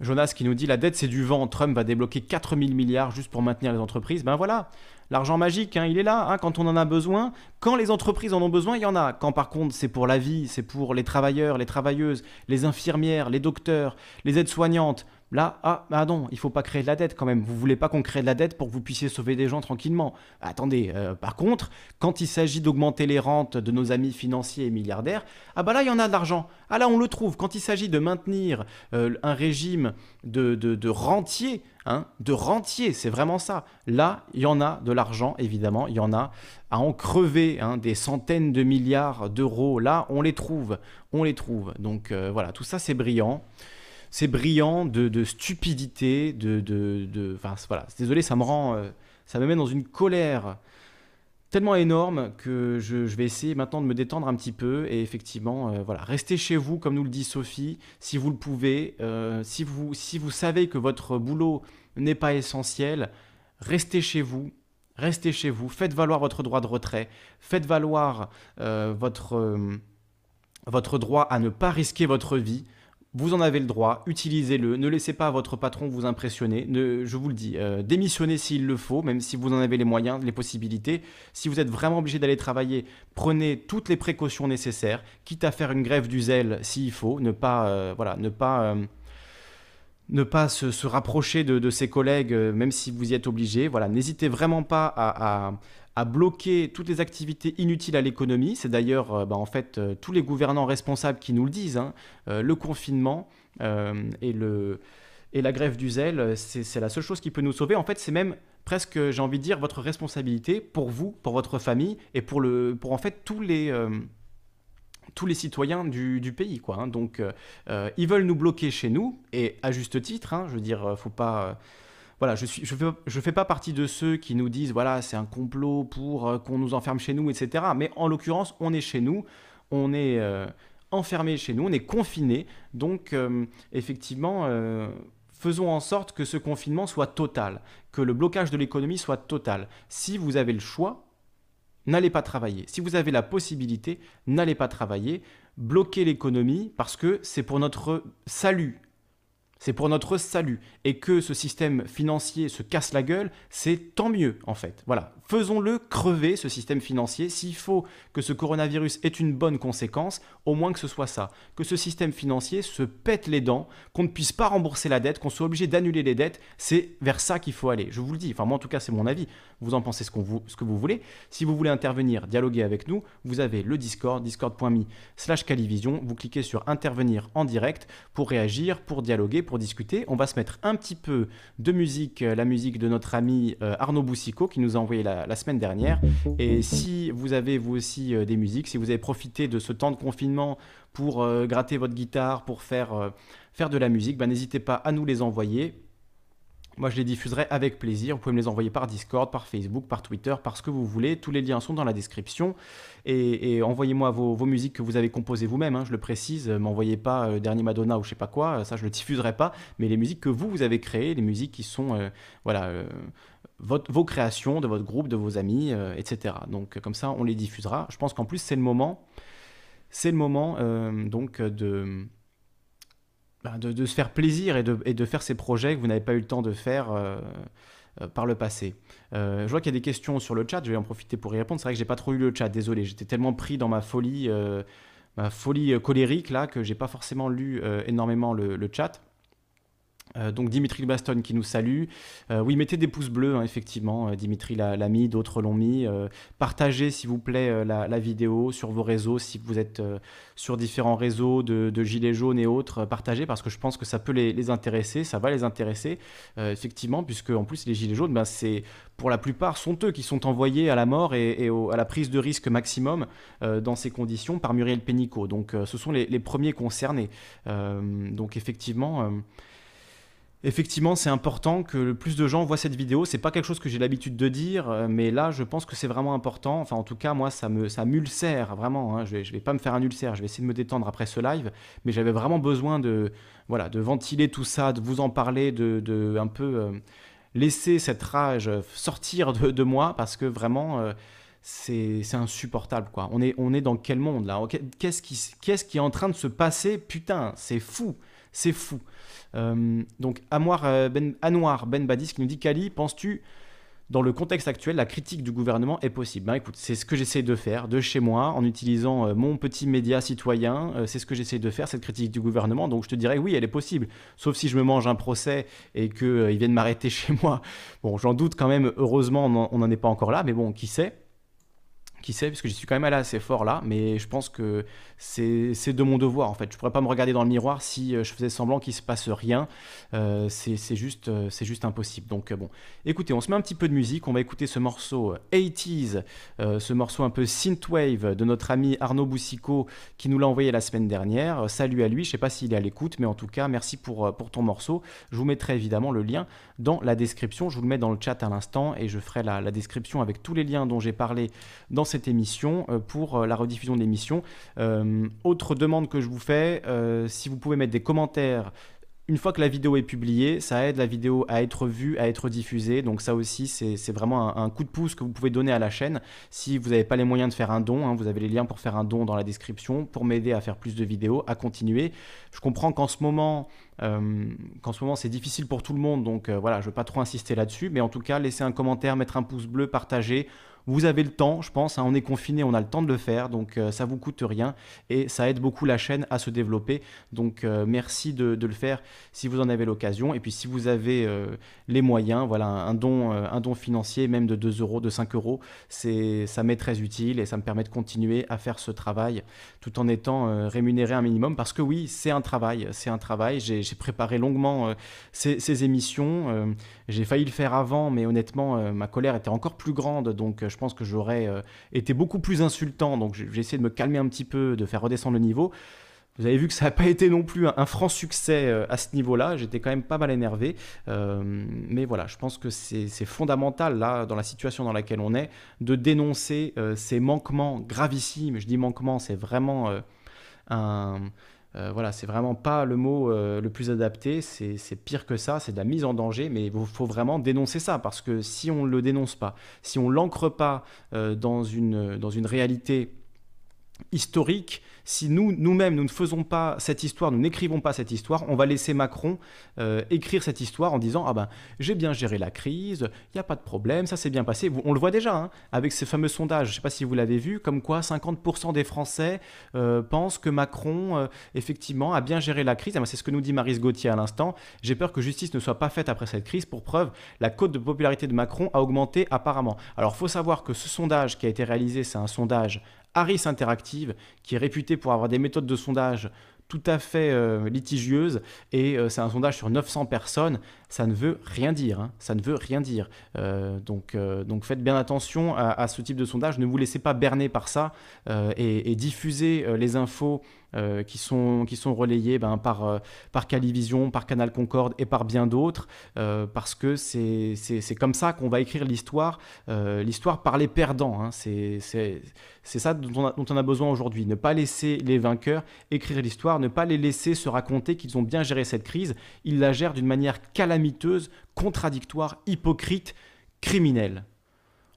Jonas qui nous dit la dette c'est du vent, Trump va débloquer 4000 milliards juste pour maintenir les entreprises. Ben voilà, l'argent magique, hein, il est là, hein, quand on en a besoin. Quand les entreprises en ont besoin, il y en a. Quand par contre c'est pour la vie, c'est pour les travailleurs, les travailleuses, les infirmières, les docteurs, les aides-soignantes, Là, ah, bah non, il faut pas créer de la dette quand même. Vous voulez pas qu'on crée de la dette pour que vous puissiez sauver des gens tranquillement. Attendez, euh, par contre, quand il s'agit d'augmenter les rentes de nos amis financiers et milliardaires, ah bah là, il y en a de l'argent. Ah là, on le trouve. Quand il s'agit de maintenir euh, un régime de, de, rentier, hein, de rentier, c'est vraiment ça. Là, il y en a de l'argent, évidemment. Il y en a à en crever hein, des centaines de milliards d'euros. Là, on les trouve. On les trouve. Donc euh, voilà, tout ça, c'est brillant c'est brillant de, stupidité, de, de, enfin. Désolé, ça me rend, euh, ça me met dans une colère tellement énorme que je, vais essayer maintenant de me détendre un petit peu et effectivement, euh, voilà, restez chez vous comme nous le dit Sophie, si vous le pouvez, euh, si vous si vous savez que votre boulot n'est pas essentiel, restez chez vous. Restez chez vous, faites valoir votre droit de retrait, faites valoir votre, votre droit à ne pas risquer votre vie. Vous en avez le droit, utilisez-le, ne laissez pas votre patron vous impressionner, ne, je vous le dis, euh, démissionnez s'il le faut, même si vous en avez les moyens, les possibilités. Si vous êtes vraiment obligé d'aller travailler, prenez toutes les précautions nécessaires, quitte à faire une grève du zèle s'il faut, ne pas, euh, voilà, ne pas, euh, se, rapprocher de, ses collègues, même si vous y êtes obligé. Voilà, n'hésitez vraiment pas à bloquer toutes les activités inutiles à l'économie. C'est d'ailleurs euh, bah, en fait euh, tous les gouvernants responsables qui nous le disent. Hein. Euh, le confinement et, le, et la grève du zèle, c'est la seule chose qui peut nous sauver. En fait, c'est même presque, j'ai envie de dire, votre responsabilité pour vous, pour votre famille et pour, le, pour en fait tous les tous les citoyens du, pays. Quoi, hein. Donc, ils veulent nous bloquer chez nous, et à juste titre, hein, je veux dire, faut pas, voilà, je je fais pas partie de ceux qui nous disent voilà, c'est un complot pour euh, qu'on nous enferme chez nous, etc. Mais en l'occurrence, on est chez nous, on est euh, enfermé chez nous, on est confiné. Donc, euh, effectivement, faisons en sorte que ce confinement soit total, que le blocage de l'économie soit total. Si vous avez le choix, n'allez pas travailler. Si vous avez la possibilité, n'allez pas travailler. Bloquez l'économie parce que c'est pour notre salut c'est pour notre salut. Et que ce système financier se casse la gueule, c'est tant mieux en fait. Voilà, faisons-le crever ce système financier. S'il faut que ce coronavirus ait une bonne conséquence, au moins que ce soit ça. Que ce système financier se pète les dents, qu'on ne puisse pas rembourser la dette, qu'on soit obligé d'annuler les dettes. C'est vers ça qu'il faut aller. Je vous le dis. Enfin, moi en tout cas, c'est mon avis. Vous en pensez ce, ce que vous voulez. Si vous voulez intervenir, dialoguer avec nous, vous avez le Discord, discord.me slash Calivision. Vous cliquez sur intervenir en direct pour réagir, pour dialoguer discuter. On va se mettre un petit peu de musique, euh, la musique de notre ami euh, Arnaud Boussicot qui nous a envoyé la, semaine dernière. Et si vous avez vous aussi euh, des musiques, si vous avez profité de ce temps de confinement pour gratter votre guitare, pour faire, faire de la musique, ben, n'hésitez pas à nous les envoyer. Moi, je les diffuserai avec plaisir. Vous pouvez me les envoyer par Discord, par Facebook, par Twitter, par ce que vous voulez. Tous les liens sont dans la description. Et, envoyez-moi vos, musiques que vous avez composées vous-même. Hein, je le précise. M'envoyez pas euh, Dernier Madonna ou je sais pas quoi. Ça, je le diffuserai pas. Mais les musiques que vous, vous avez créées, les musiques qui sont, euh, voilà. Euh, vos créations de votre groupe, de vos amis, etc. Donc comme ça, on les diffusera. Je pense qu'en plus, c'est le moment, c'est le moment donc de, bah, de, se faire plaisir et de, faire ces projets que vous n'avez pas eu le temps de faire euh, euh, par le passé. Euh, je vois qu'il y a des questions sur le chat, je vais en profiter pour y répondre. C'est vrai que j'ai pas trop eu le chat, désolé, j'étais tellement pris dans ma folie, ma folie colérique là que j'ai pas forcément lu énormément le chat. Euh, donc Dimitri Baston qui nous salue. Euh, oui, mettez des pouces bleus, hein, effectivement. Euh, Dimitri l'a mis, d'autres l'ont mis. partagez, s'il vous plaît, la, vidéo sur vos réseaux. Si vous êtes sur différents réseaux de, Gilets jaunes et autres, partagez parce que je pense que ça peut les, intéresser. Ça va les intéresser, effectivement, puisque en plus, les Gilets jaunes, ben, c'est pour la plupart, sont eux qui sont envoyés à la mort et, à la prise de risque maximum dans ces conditions par Muriel Pénicaud. Donc, ce sont les, les premiers concernés. donc, effectivement Effectivement, c'est important que le plus de gens voient cette vidéo. C'est pas quelque chose que j'ai l'habitude de dire, euh, mais là, je pense que c'est vraiment important. Enfin, en tout cas, moi, ça me, ça m'ulcère vraiment. hein. Je, vais, vais pas me faire un ulcère. Je vais essayer de me détendre après ce live, mais j'avais vraiment besoin de, voilà, de ventiler tout ça, de vous en parler, de, de un peu euh, laisser cette rage sortir de, de moi, parce que vraiment. euh, c'est insupportable quoi. On est, on est dans quel monde là? Qu'est-ce qui, qu'est-ce qui est en train de se passer? Putain, c'est fou, c'est fou. Euh, donc Anouar euh, Ben, Anouar ben Badis qui nous dit Kali, penses-tu dans le contexte actuel, la critique du gouvernement est possible? Ben écoute, c'est ce que j'essaie de faire de chez moi en utilisant euh, mon petit média citoyen. euh, c'est ce que j'essaie de faire, cette critique du gouvernement. Donc je te dirais oui, elle est possible. Sauf si je me mange un procès et qu'ils viennent m'arrêter chez moi. Bon, j'en doute quand même. Heureusement, on n'en est pas encore là. Mais bon, qui sait? Qui sait, parce que j'y suis quand même allé assez fort là, mais je pense que c'est de mon devoir en fait. Je pourrais pas me regarder dans le miroir si euh, je faisais semblant qu'il se passe rien. Euh, c'est juste, euh, juste impossible. Donc bon, écoutez, on se met un petit peu de musique. On va écouter ce morceau euh, 80s, euh, ce morceau un peu synthwave de notre ami Arnaud Boussico qui nous l'a envoyé la semaine dernière. Salut à lui, je sais pas s'il est à l'écoute, mais en tout cas, merci pour, pour ton morceau. Je vous mettrai évidemment le lien dans la description. Je vous le mets dans le chat à l'instant et je ferai la, la description avec tous les liens dont j'ai parlé dans cette émission euh, pour euh, la rediffusion de l'émission. Euh, autre demande que je vous fais, si vous pouvez mettre des commentaires une fois que la vidéo est publiée, ça aide la vidéo à être vue, à être diffusée. Donc ça aussi, c'est vraiment un, coup de pouce que vous pouvez donner à la chaîne. Si vous n'avez pas les moyens de faire un don, hein, vous avez les liens pour faire un don dans la description, pour m'aider à faire plus de vidéos, à continuer. Je comprends qu'en ce moment, qu'en ce moment c'est difficile pour tout le monde, donc voilà, je ne veux pas trop insister là-dessus. Mais en tout cas, laissez un commentaire, mettre un pouce bleu, partager. Vous avez le temps, je pense, hein, on est confiné, on a le temps de le faire, donc euh, ça vous coûte rien et ça aide beaucoup la chaîne à se développer. Donc euh, merci de, le faire si vous en avez l'occasion. Et puis si vous avez euh, les moyens, voilà, un don, euh, un don financier, même de 2 euros, de 5 euros, ça m'est très utile et ça me permet de continuer à faire ce travail tout en étant rémunéré un minimum. Parce que oui, c'est un travail, c'est un travail. J'ai, préparé longuement ces émissions. J'ai failli le faire avant, mais honnêtement, euh, ma colère était encore plus grande, donc euh, je pense que j'aurais euh, été beaucoup plus insultant. Donc j'ai essayé de me calmer un petit peu, de faire redescendre le niveau. Vous avez vu que ça n'a pas été non plus un, franc succès à ce niveau-là. J'étais quand même pas mal énervé. Mais voilà, je pense que c'est fondamental, là, dans la situation dans laquelle on est, de dénoncer ces manquements gravissimes. Je dis manquements, c'est vraiment un. Euh, voilà, c'est vraiment pas le mot euh, le plus adapté, c'est pire que ça, c'est de la mise en danger, mais il faut vraiment dénoncer ça, parce que si on ne le dénonce pas, si on l'ancre pas euh, dans une réalité historique, si nous, nous-mêmes, nous ne faisons pas cette histoire, nous n'écrivons pas cette histoire, on va laisser Macron euh, écrire cette histoire en disant Ah ben, j'ai bien géré la crise, il n'y a pas de problème, ça s'est bien passé. On le voit déjà hein, avec ces fameux sondages, je ne sais pas si vous l'avez vu, comme quoi 50% des Français euh, pensent que Macron, euh, effectivement, a bien géré la crise. Ah ben, C'est ce que nous dit Marise Gauthier à l'instant. J'ai peur que justice ne soit pas faite après cette crise. Pour preuve, la cote de popularité de Macron a augmenté apparemment. Alors, il faut savoir que ce sondage qui a été réalisé, c'est un sondage Harris Interactive, qui est réputé pour avoir des méthodes de sondage tout à fait euh, litigieuses, et euh, c'est un sondage sur 900 personnes, ça ne veut rien dire, hein, ça ne veut rien dire. Euh, donc, faites bien attention à, ce type de sondage, ne vous laissez pas berner par ça, et, diffusez les infos euh, qui, sont, qui sont relayées ben, par, euh, par Calivision, par Canal Concorde et par bien d'autres, euh, parce que c'est comme ça qu'on va écrire l'histoire, l'histoire par les perdants. hein. C'est c'est- c'est ça dont on a, dont on a besoin aujourd'hui. Ne pas laisser les vainqueurs écrire l'histoire, ne pas les laisser se raconter qu'ils ont bien géré cette crise. Ils la gèrent d'une manière calamiteuse, contradictoire, hypocrite, criminelle.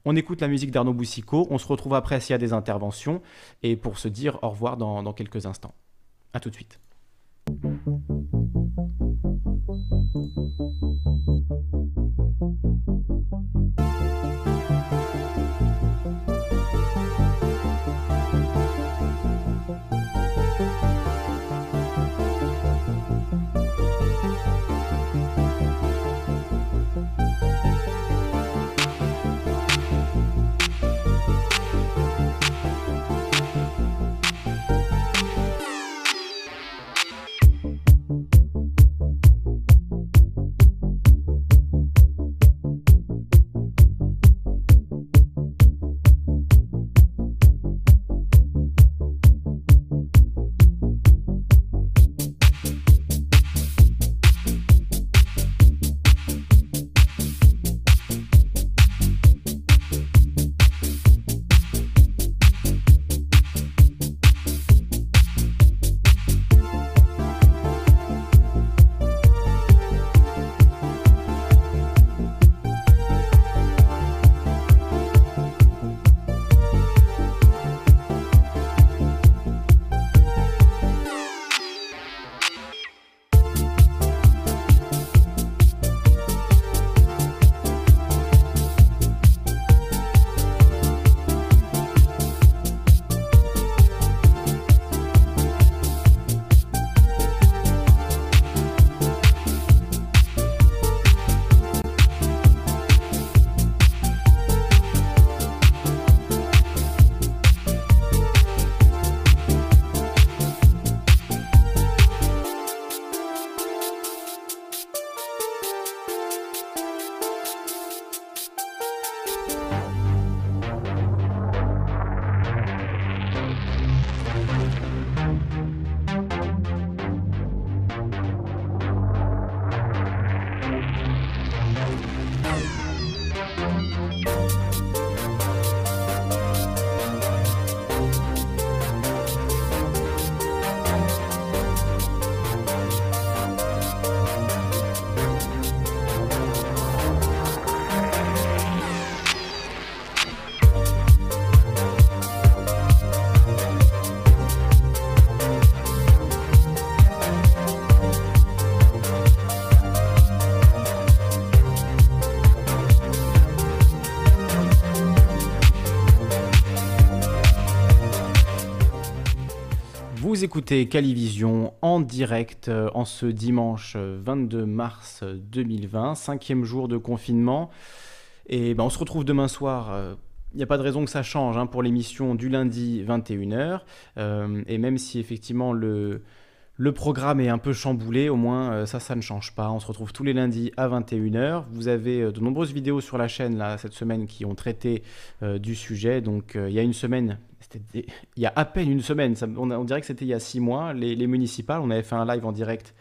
On écoute la musique d'Arnaud Boussico, on se retrouve après s'il y a des interventions, et pour se dire au revoir dans, dans quelques instants. A tout de suite. Écoutez Calivision en direct euh, en ce dimanche 22 mars 2020, cinquième jour de confinement. Et ben, on se retrouve demain soir. Il n'y a pas de raison que ça change hein, pour l'émission du lundi 21h. et même si effectivement le, le programme est un peu chamboulé, au moins euh, ça, ça ne change pas. On se retrouve tous les lundis à 21h. Vous avez euh, de nombreuses vidéos sur la chaîne cette semaine qui ont traité euh, du sujet. Donc il y a une semaine, il y a à peine une semaine, on, dirait que c'était il y a six mois, les, municipales, on avait fait un live en direct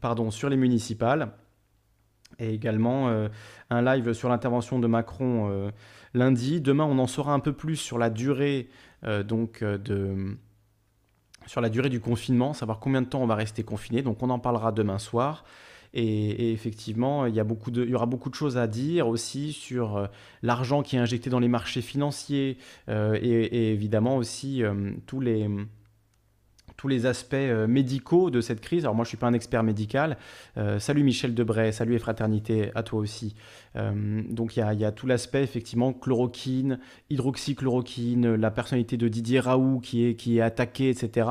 pardon, sur les municipales. Et également un live sur l'intervention de Macron lundi. Demain, on en saura un peu plus sur la durée donc de sur la durée du confinement, savoir combien de temps on va rester confiné. Donc on en parlera demain soir. Et, effectivement, il y, beaucoup de, aura beaucoup de choses à dire aussi sur euh, l'argent qui est injecté dans les marchés financiers euh, et, évidemment aussi euh, tous les les aspects euh, médicaux de cette crise. Alors moi, je ne suis pas un expert médical. Euh, salut Michel Debray, salut et fraternité à toi aussi. Euh, donc il y, a, tout l'aspect, effectivement, chloroquine, hydroxychloroquine, la personnalité de Didier Raoult qui est, qui est attaquée, etc.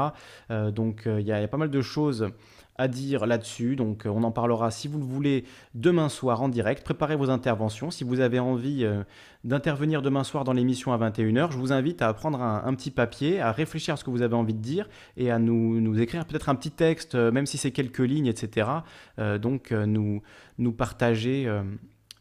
donc il y, a pas mal de choses à dire là-dessus. Donc euh, on en parlera si vous le voulez demain soir en direct. Préparez vos interventions. Si vous avez envie euh, d'intervenir demain soir dans l'émission à 21h, je vous invite à prendre un, petit papier, à réfléchir à ce que vous avez envie de dire et à nous, nous écrire peut-être un petit texte, euh, même si c'est quelques lignes, etc. donc nous, nous partager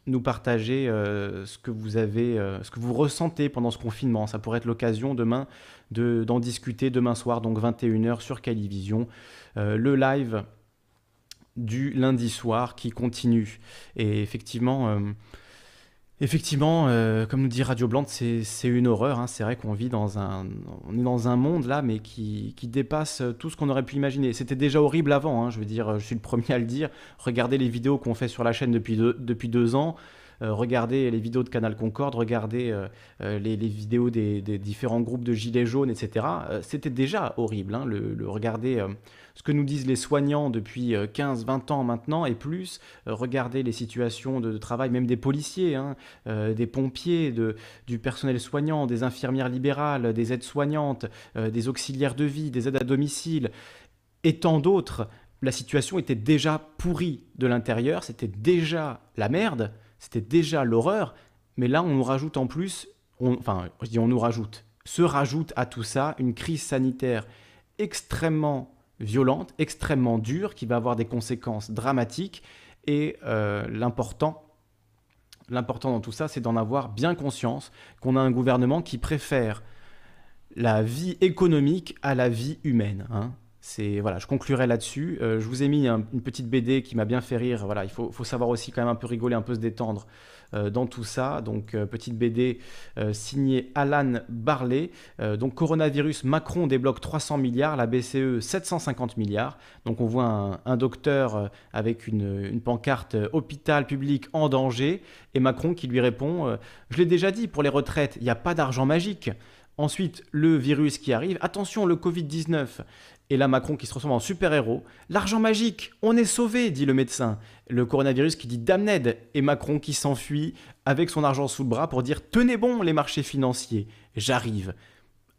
nous partager ce que vous avez, ce que vous ressentez pendant ce confinement. Ça pourrait être l'occasion demain d'en discuter demain soir, donc 21h sur Calivision. Euh, le live du lundi soir qui continue. Et effectivement, euh, effectivement euh, comme nous dit Radio Blanc, c'est une horreur. Hein. C'est vrai qu'on vit dans un, on est dans un monde là, mais qui, qui dépasse tout ce qu'on aurait pu imaginer. C'était déjà horrible avant. Hein. je veux dire, je suis le premier à le dire. Regardez les vidéos qu'on fait sur la chaîne depuis depuis deux ans. Regardez les vidéos de Canal Concorde, regardez euh, les, vidéos des, différents groupes de gilets jaunes, etc. C'était déjà horrible. Hein, le, regarder ce que nous disent les soignants depuis 15-20 ans maintenant et plus, regarder les situations de, travail, même des policiers, hein, des pompiers, du personnel soignant, des infirmières libérales, des aides-soignantes, des auxiliaires de vie, des aides à domicile, et tant d'autres. La situation était déjà pourrie de l'intérieur, c'était déjà la merde c'était déjà l'horreur, mais là on nous rajoute en plus, enfin je dis on nous rajoute, se rajoute à tout ça une crise sanitaire extrêmement violente, extrêmement dure, qui va avoir des conséquences dramatiques, et euh, l'important L'important dans tout ça, c'est d'en avoir bien conscience qu'on a un gouvernement qui préfère la vie économique à la vie humaine. Hein voilà, je conclurai là-dessus. Euh, je vous ai mis une petite BD qui m'a bien fait rire. Voilà, il faut, savoir aussi quand même un peu rigoler, un peu se détendre dans tout ça. Donc euh, petite BD signée Alan Barley. donc coronavirus, Macron débloque 300 milliards, la BCE 750 milliards. Donc on voit un, docteur avec une, une, pancarte hôpital public en danger et Macron qui lui répond je l'ai déjà dit pour les retraites, il n'y a pas d'argent magique. Ensuite, le virus qui arrive. Attention, le Covid-19. Et là, Macron qui se transforme en super-héros. L'argent magique, on est sauvé, dit le médecin. Le coronavirus qui dit damned. Et Macron qui s'enfuit avec son argent sous le bras pour dire tenez bon les marchés financiers, j'arrive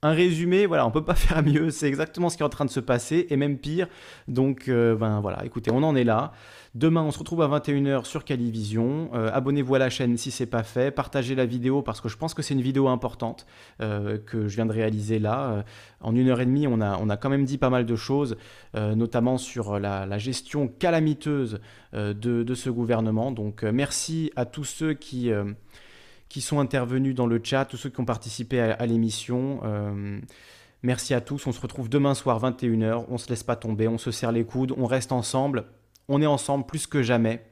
un résumé, voilà, on peut pas faire mieux, c'est exactement ce qui est en train de se passer, et même pire. Donc, euh, ben voilà, écoutez, on en est là. Demain, on se retrouve à 21h sur Calivision. Euh, abonnez-vous à la chaîne si c'est pas fait. Partagez la vidéo parce que je pense que c'est une vidéo importante euh, que je viens de réaliser là. en une heure et demie, on a, on a quand même dit pas mal de choses, notamment sur la, gestion calamiteuse de, de, ce gouvernement. Donc, merci à tous ceux qui qui sont intervenus dans le chat, tous ceux qui ont participé à, l'émission. Euh, merci à tous. On se retrouve demain soir 21h. On se laisse pas tomber, on se serre les coudes, on reste ensemble. On est ensemble plus que jamais.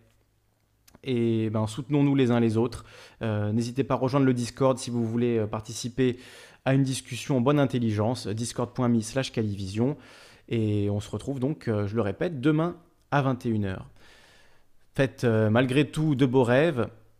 Et ben, soutenons-nous les uns les autres. Euh, n'hésitez pas à rejoindre le Discord si vous voulez euh, participer à une discussion en bonne intelligence. Discord.me slash Calivision. Et on se retrouve donc, je le répète, demain à 21h. Faites malgré tout de beaux rêves